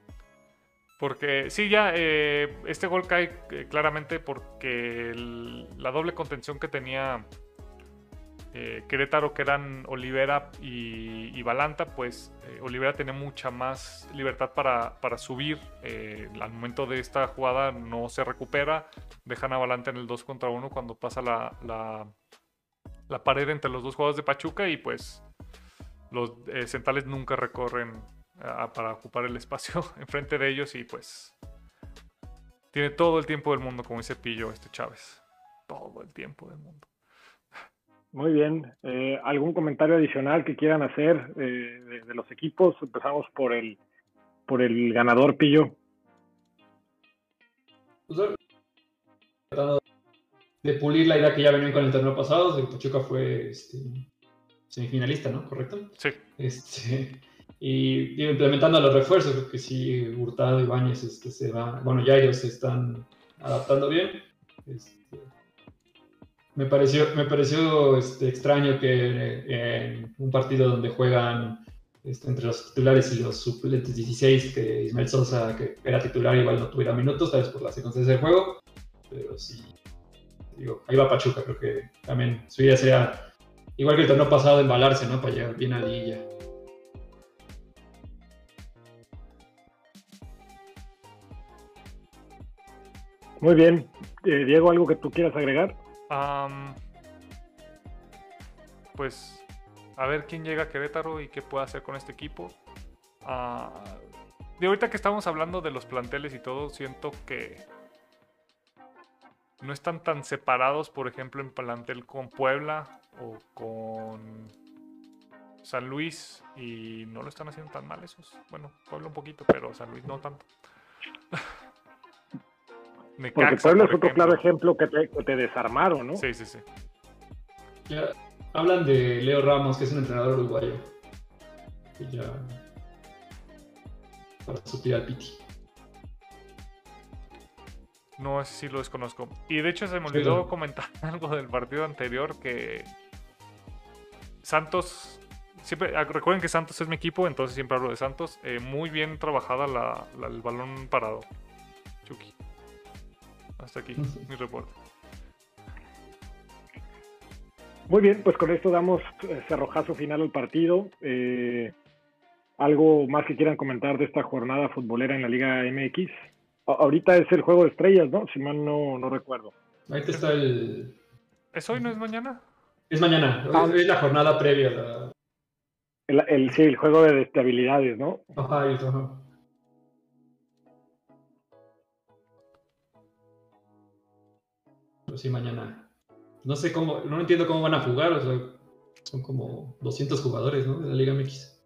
Porque sí, ya eh, este gol cae eh, claramente porque la doble contención que tenía eh, Querétaro, que eran Olivera y, Balanta, pues eh, Olivera tenía mucha más libertad para, subir. Eh, al momento de esta jugada no se recupera. Dejan a Balanta en el 2 contra 1 cuando pasa la, la, pared entre los dos jugadores de Pachuca y pues los centrales nunca recorren para ocupar el espacio enfrente de ellos y pues tiene todo el tiempo del mundo, como dice Pillo este Chávez. Todo el tiempo del mundo. Muy bien. Eh, ¿Algún comentario adicional que quieran hacer eh, de, los equipos? Empezamos por el, por el ganador, Pillo. Pues, tratando de pulir la idea que ya venían con el torneo pasado, el Pachuca fue este, semifinalista, ¿no? ¿Correcto? Sí. Este, y, implementando los refuerzos, porque si Hurtado y Bañez este, se van, bueno, ya ellos se están adaptando bien. Este, me pareció, me pareció este, extraño que en un partido donde juegan este, entre los titulares y los suplentes 16, que Ismael Sosa, que era titular, igual no tuviera minutos, tal vez por las circunstancias del juego. Pero sí, digo, ahí va Pachuca, creo que también su idea sería, igual que el torneo pasado, embalarse, ¿no? Para llegar bien a Lilla. Muy bien. Eh, Diego, ¿algo que tú quieras agregar? pues a ver quién llega a Querétaro y qué puede hacer con este equipo. Uh, de ahorita que estamos hablando de los planteles y todo, siento que no están tan separados, por ejemplo, en plantel con Puebla o con San Luis y no lo están haciendo tan mal esos. Bueno, Puebla un poquito, pero San Luis no tanto. Porque Puebla es otro claro ejemplo que te, desarmaron, ¿no? Sí, sí, sí. hablan de Leo Ramos, que es un entrenador uruguayo. ya. Para suplir al Piti. No, ese sí lo desconozco. Y de hecho se me olvidó comentar algo del partido anterior que Santos siempre ah, recuerden que Santos es mi equipo, entonces siempre hablo de Santos. Eh, muy bien trabajada el balón parado. Chucky. Hasta aquí mi reporte. Muy bien, pues con esto damos eh, cerrojazo final al partido. Eh, ¿Algo más que quieran comentar de esta jornada futbolera en la Liga MX? ahorita es el juego de estrellas, ¿no? Si mal no, no recuerdo. Ahí está el. ¿Es hoy, no es mañana? Es mañana, ah. es la jornada previa. La... El, sí, el juego de habilidades, ¿no? Ajá, eso, sí, mañana. No sé cómo, no entiendo cómo van a jugar, o sea, son como 200 jugadores, ¿no? De la Liga MX.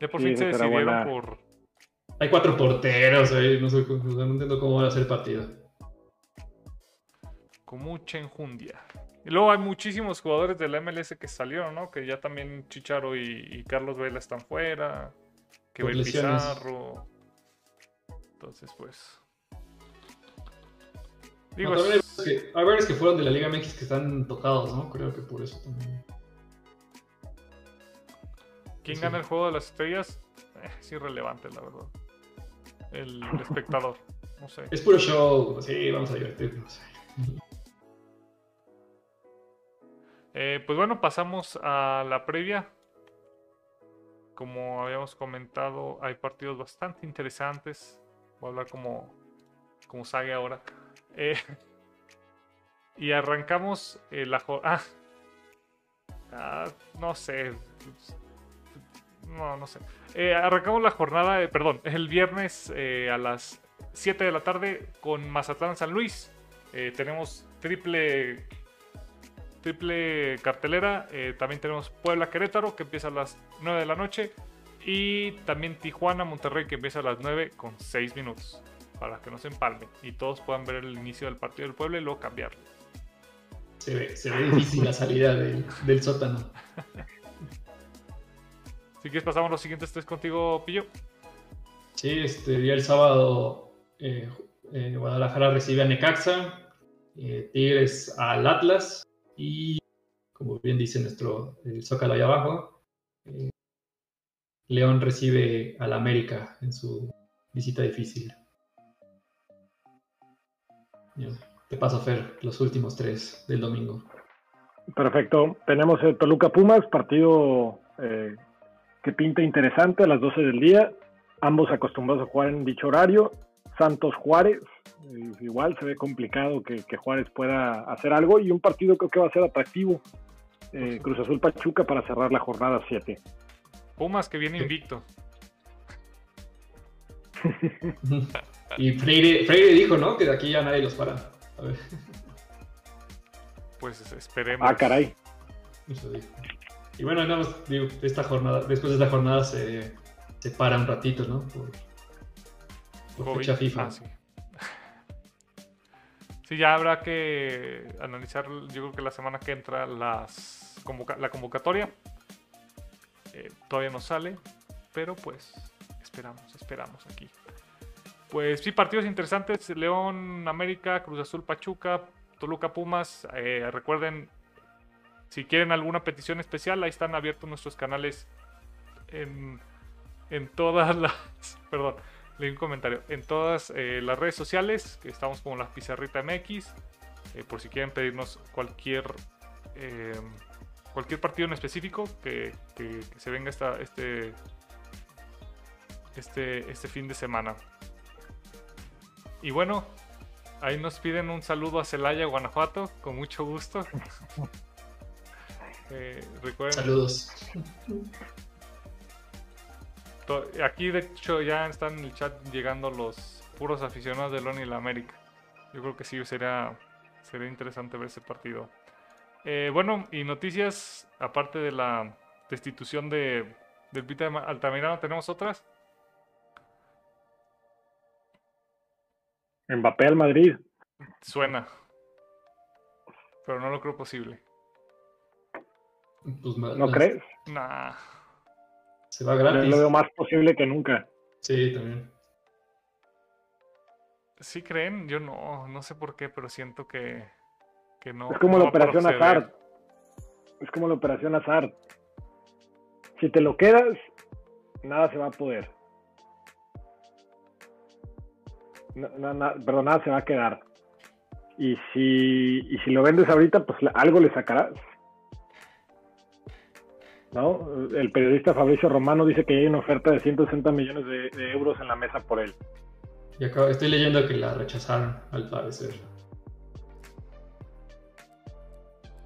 Ya por fin se decidieron por. Hay cuatro porteros, ahí, no, sé, no entiendo cómo va a ser el partido. Con mucha enjundia. Y luego hay muchísimos jugadores de la MLS que salieron, ¿no? Que ya también Chicharo y, Carlos Vela están fuera. que. Pizarro. Entonces, pues. Digo, No, es- varios que, fueron de la Liga MX que están tocados, ¿no? Creo que por eso también. ¿quién sí. gana el juego de las estrellas? Eh, es irrelevante, la verdad. El espectador. No sé. Es puro show, sí, vamos a divertirnos. Eh, pues bueno, pasamos a la previa. Como habíamos comentado, hay partidos bastante interesantes. Voy a hablar como, como Sage ahora. Eh, y arrancamos eh, la jornada. Ah, no sé. No, no sé. Eh, arrancamos la jornada, perdón, el viernes a las 7 de la tarde con Mazatlán San Luis. Tenemos triple triple cartelera. También tenemos Puebla Querétaro que empieza a las 9 de la noche. Y también Tijuana Monterrey que empieza a las 9 con 6 minutos. Para que no se empalmen. Y todos puedan ver el inicio del partido del Puebla y luego cambiarlo. Se ve, se ve difícil la salida del, del sótano. Si quieres pasamos los siguientes tres contigo, Pillo. Sí, este día el sábado eh, eh, Guadalajara recibe a Necaxa, eh, Tigres al Atlas y, como bien dice nuestro el Zócalo ahí abajo, León recibe al América en su visita difícil. Te paso, Fer, los últimos tres del domingo. Perfecto. Tenemos el Toluca Pumas, partido eh, que pinta interesante a las 12 del día. Ambos acostumbrados a jugar en dicho horario. Santos Juárez, eh, igual se ve complicado que, que Juárez pueda hacer algo. Y un partido creo que va a ser atractivo. Eh, Cruz Azul Pachuca para cerrar la jornada 7. Pumas que viene invicto. y Freire, Freire dijo, ¿no? Que de aquí ya nadie los para. A ver, Pues esperemos. Ah, caray. eso dijo. Y bueno, nada más, digo, esta jornada, después de esta jornada se, se para un ratito, ¿no? Por, por COVID. fecha FIFA. Ah, sí. Sí, ya habrá que analizar, yo creo que la semana que entra las convoca- la convocatoria. Eh, todavía no sale, pero pues esperamos, esperamos aquí. Pues sí, partidos interesantes. León, América, Cruz Azul, Pachuca, Toluca, Pumas. Eh, recuerden, si quieren alguna petición especial, ahí están abiertos nuestros canales en, en todas las... Perdón, leí un comentario. En todas eh, las redes sociales, que estamos como la Pizarrita MX. eh, por si quieren pedirnos cualquier... cualquier partido en específico que, que- que se venga esta, este, este, este fin de semana. Y bueno, ahí nos piden un saludo a Celaya, Guanajuato, con mucho gusto. Eh, recuerden, Saludos. aquí de hecho ya están en el chat llegando los puros aficionados de León y la América. Yo creo que sí sería, sería interesante ver ese partido. Eh, bueno, y noticias, aparte de la destitución de, del Pita Altamirano, ¿tenemos otras? Mbappé al Madrid. Suena. Pero no lo creo posible. Pues, ¿No las- crees? Nah. Se va Yo gratis. lo veo más posible que nunca. Sí, también. ¿Sí creen? Yo no, no sé por qué, pero siento que, que no. Es como no la operación. Hazard. Es como la operación Hazard. Si te lo quedas, nada se va a poder. No- perdón, nada se va a quedar. Y si, y si lo vendes ahorita, pues algo le sacarás. ¿No? El periodista Fabricio Romano dice que hay una oferta de 160 millones de, de euros en la mesa por él. Y acabo- estoy leyendo que la rechazaron, al parecer.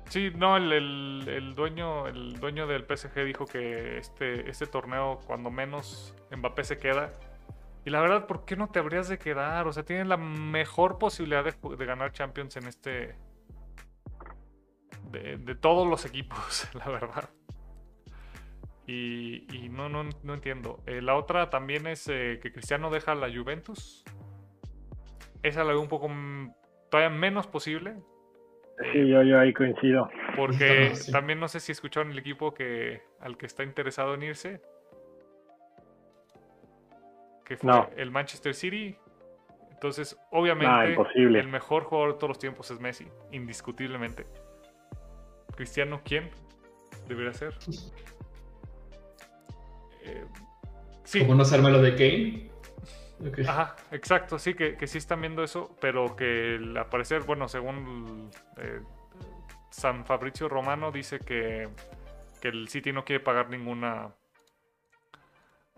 Sí, no, el, el- el dueño, el dueño del PSG dijo que este, este torneo, cuando menos Mbappé se queda. Y la verdad, ¿por qué no te habrías de quedar? O sea, tienen la mejor posibilidad de, ganar Champions en este. De, de todos los equipos, la verdad. Y, y no, no, no entiendo. Eh, la otra también es eh, que Cristiano deja la Juventus. Esa la veo un poco mm, todavía menos posible. Sí, yo, yo ahí coincido. Porque Sí. también no sé si escucharon el equipo que al que está interesado en irse. Que fue No. el Manchester City. Entonces, obviamente, imposible. el mejor jugador de todos los tiempos es Messi, indiscutiblemente. Cristiano, ¿quién debería ser? Eh, sí, Como no se arma lo de Kane. Ajá, exacto, sí, que, que sí están viendo eso, pero que al parecer, bueno, según eh, San Fabrizio Romano dice que, que el City no quiere pagar ninguna...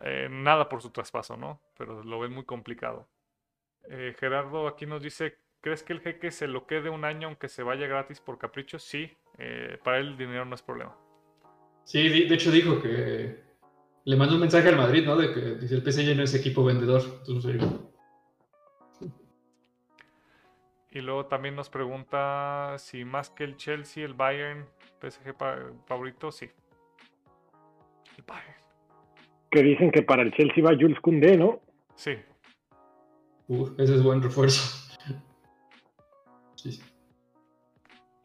eh, nada por su traspaso, ¿no? Pero lo ven muy complicado. Eh, Gerardo aquí nos dice, ¿crees que el jeque se lo quede un año aunque se vaya gratis por capricho? Sí, eh, para él el dinero no es problema. Sí, de hecho dijo que le mandó un mensaje al Madrid, ¿no? De que dice, el PSG no es equipo vendedor. Entonces, Y luego también nos pregunta si más que el Chelsea, el Bayern, PSG favorito, sí. El Bayern. Que dicen que para el Chelsea va Jules Koundé, ¿no? Sí, uh, ese es buen refuerzo. Sí, sí.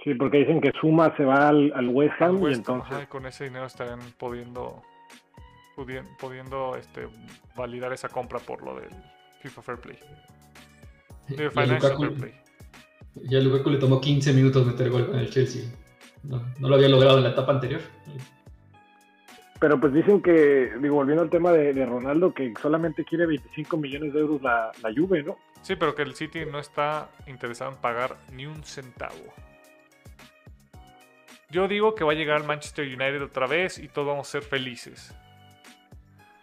Sí, porque dicen que Suma se va al, al West Ham y West entonces ajá, con ese dinero estarían pudiendo pudien- pudiendo este, validar esa compra por lo del FIFA Fair Play. A Financial Lukaku, Fair Play. y a Lukaku le tomó 15 minutos meter gol con el Chelsea. No, no lo había logrado en la etapa anterior. Pero pues dicen que, digo, volviendo al tema de, de Ronaldo, que solamente quiere 25 millones de euros la, la Juve, ¿no? Sí, pero que el City no está interesado en pagar ni un centavo. Yo digo que va a llegar al Manchester United otra vez y todos vamos a ser felices.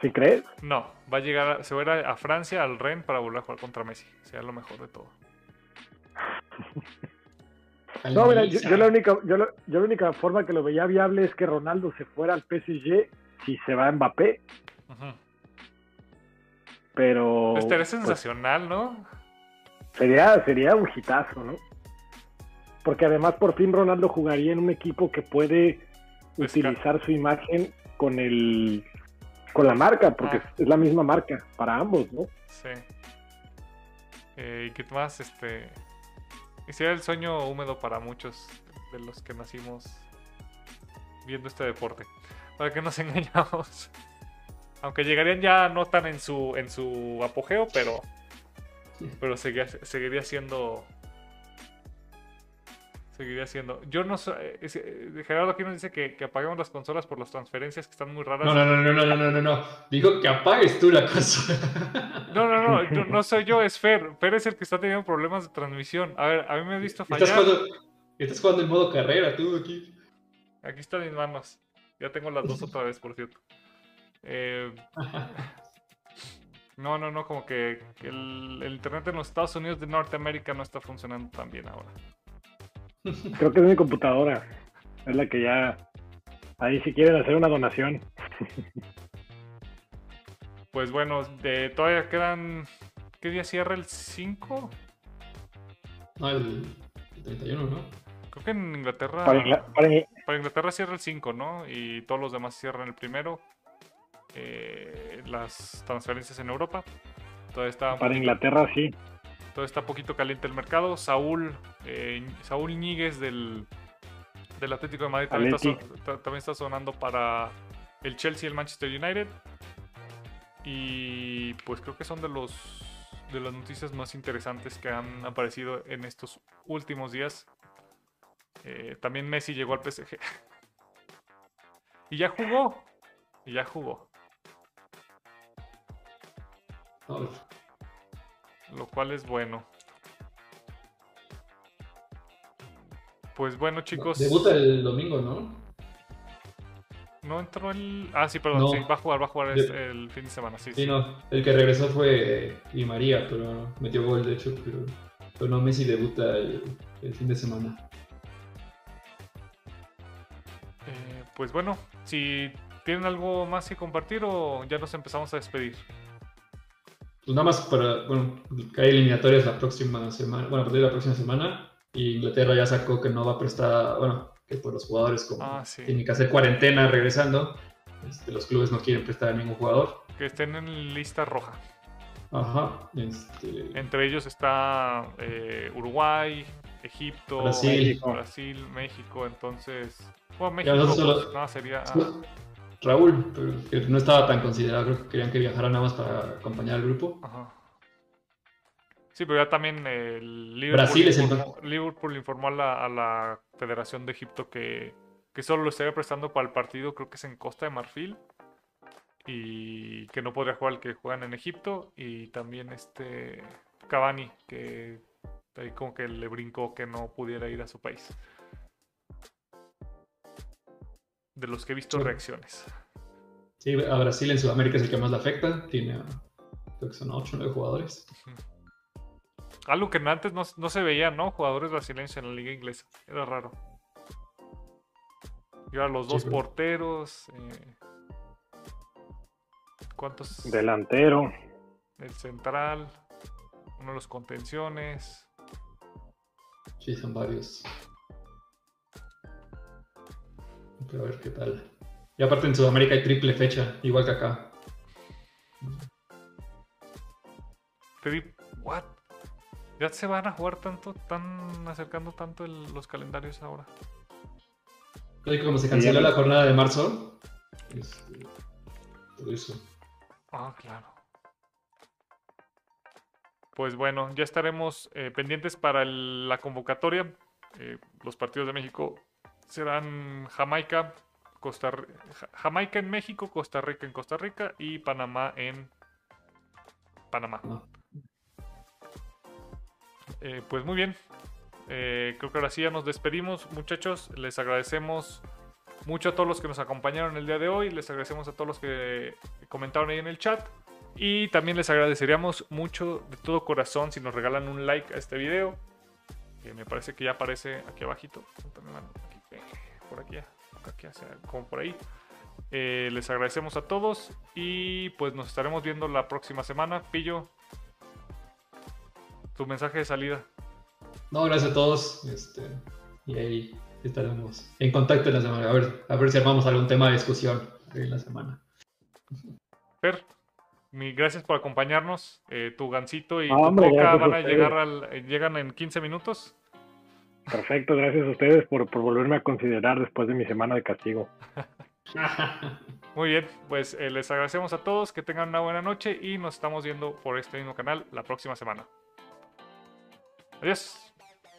¿Sí crees? No, va a llegar, a- se va a ir a, a Francia, al Rennes, para volver a jugar contra Messi. Sea lo mejor de todo. No, mira, yo, yo la única, yo, la, yo la única forma que lo veía viable es que Ronaldo se fuera al PSG si se va a Mbappé, pero Estaría pues, sensacional, ¿no? sería, sería un hitazo, ¿no? Porque además por fin Ronaldo jugaría en un equipo que puede Pues, utilizar su imagen con el con la marca, porque Ah. es la misma marca para ambos, ¿no? Sí. Eh, ¿Y qué más? Este. Y sería el sueño húmedo para muchos de los que nacimos viendo este deporte. Para que nos engañamos. Aunque llegarían ya no tan en su en su apogeo, pero. Pero seguiría, seguiría siendo seguiría siendo. Yo no sé. Eh, eh, Gerardo aquí nos dice que, que apaguemos las consolas por las transferencias que están muy raras. No, no, no, no, no, no, no, no. no. Digo que apagues tú la consola. No, no, no, no, soy yo, es Fer. Fer es el que está teniendo problemas de transmisión. A ver, a mí me he visto fallar. Estás jugando, en modo carrera tú aquí. Aquí están mis manos. Ya tengo las dos otra vez, por cierto. Eh, no, no, no, como que, el, internet en los Estados Unidos de Norteamérica no está funcionando tan bien ahora. Creo que es mi computadora. Es la que ya. Ahí si quieren hacer una donación. Pues bueno, de, todavía quedan. ¿Qué día cierra el 5? No, el, el 31, ¿no? Creo que en Inglaterra. Para, Ingla- para Ingl- Para Inglaterra cierra el 5, ¿no? Y todos los demás cierran el primero. Eh, las transferencias en Europa. Todavía está, para Inglaterra sí. Todavía está poquito caliente el mercado. Saúl, eh, Saúl Ñíguez del, del Atlético de Madrid también está, también sonando para el Chelsea y el Manchester United. Y pues creo que son de los de las noticias más interesantes que han aparecido en estos últimos días. Eh, también Messi llegó al PSG. y ya jugó. Y ya jugó. No, Lo cual es bueno. Pues bueno, chicos. Debuta el domingo, ¿no? No entró el. Ah, sí, perdón. No. Sí, va a jugar, va a jugar el fin de semana. Sí, Sí, sí. no. El que regresó fue Di María, pero metió gol, de hecho. Pero, pero no, Messi debuta el, el fin de semana. Eh, pues bueno, si tienen algo más que compartir o ya nos empezamos a despedir. Pues nada más para, bueno, que hay eliminatorias la próxima semana, bueno, a partir de la próxima semana, y Inglaterra ya sacó que no va a prestar, bueno, que por los jugadores como Ah, sí. tienen que hacer cuarentena regresando, este, los clubes no quieren prestar a ningún jugador. Que estén en lista roja. Ajá, este, Entre ellos está eh, Uruguay, Egipto, Brasil. Brasil, México. Entonces, bueno, Ya México nosotros pues, no, sería. ah, Raúl, que no estaba tan considerado, creo que querían que viajara nada más para acompañar al grupo. Ajá. Sí, pero ya también el Liverpool, Brasil es el informó, Liverpool informó a la, a la Federación de Egipto que, que solo lo estaría prestando para el partido, creo que es en Costa de Marfil, y que no podría jugar el que juegan en Egipto, y también este Cavani, que ahí como que le brincó que no pudiera ir a su país. De los que he visto Sí. reacciones. Sí, a Brasil en Sudamérica es el que más le afecta. Tiene, a- creo que son 8 o 9 jugadores. Algo que antes no, no se veía, ¿no? Jugadores brasileños en la liga inglesa. Era raro. Y ahora los Sí, dos pero- porteros. eh, ¿Cuántos? Delantero. El central. Uno de los contenciones. Sí, son varios. Pero a ver qué tal. Y aparte en Sudamérica hay triple fecha, igual que acá. ¿What? Ya se van a jugar tanto, tan acercando tanto el- los calendarios ahora. Como se canceló la jornada de marzo, este, todo eso. Ah, claro. Pues bueno, ya estaremos eh, pendientes para el- la convocatoria. Eh, los partidos de México serán Jamaica, Costa Jamaica en México, Costa Rica en Costa Rica y Panamá en Panamá. Ah. Eh, pues muy bien. Eh, creo que ahora sí ya nos despedimos, muchachos. Les agradecemos mucho a todos los que nos acompañaron el día de hoy. Les agradecemos a todos los que comentaron ahí en el chat. Y también les agradeceríamos mucho de todo corazón si nos regalan un like a este video. Que me parece que ya aparece aquí abajito. Eh, Por aquí, por aquí, hacia- como por ahí. Eh, les agradecemos a todos y pues nos estaremos viendo la próxima semana. Pillo, tu mensaje de salida. No, gracias a todos. Este, y ahí estaremos en contacto en la semana. A ver, a ver si armamos algún tema de discusión en la semana. Per, mi, gracias por acompañarnos. Eh, tu gancito y No, tu hombre, coca van a ustedes. llegar al, llegan en 15 minutos. Perfecto, gracias a ustedes por, por volverme a considerar después de mi semana de castigo. Muy bien, pues eh, les agradecemos a todos, que tengan una buena noche y nos estamos viendo por este mismo canal la próxima semana. Adiós.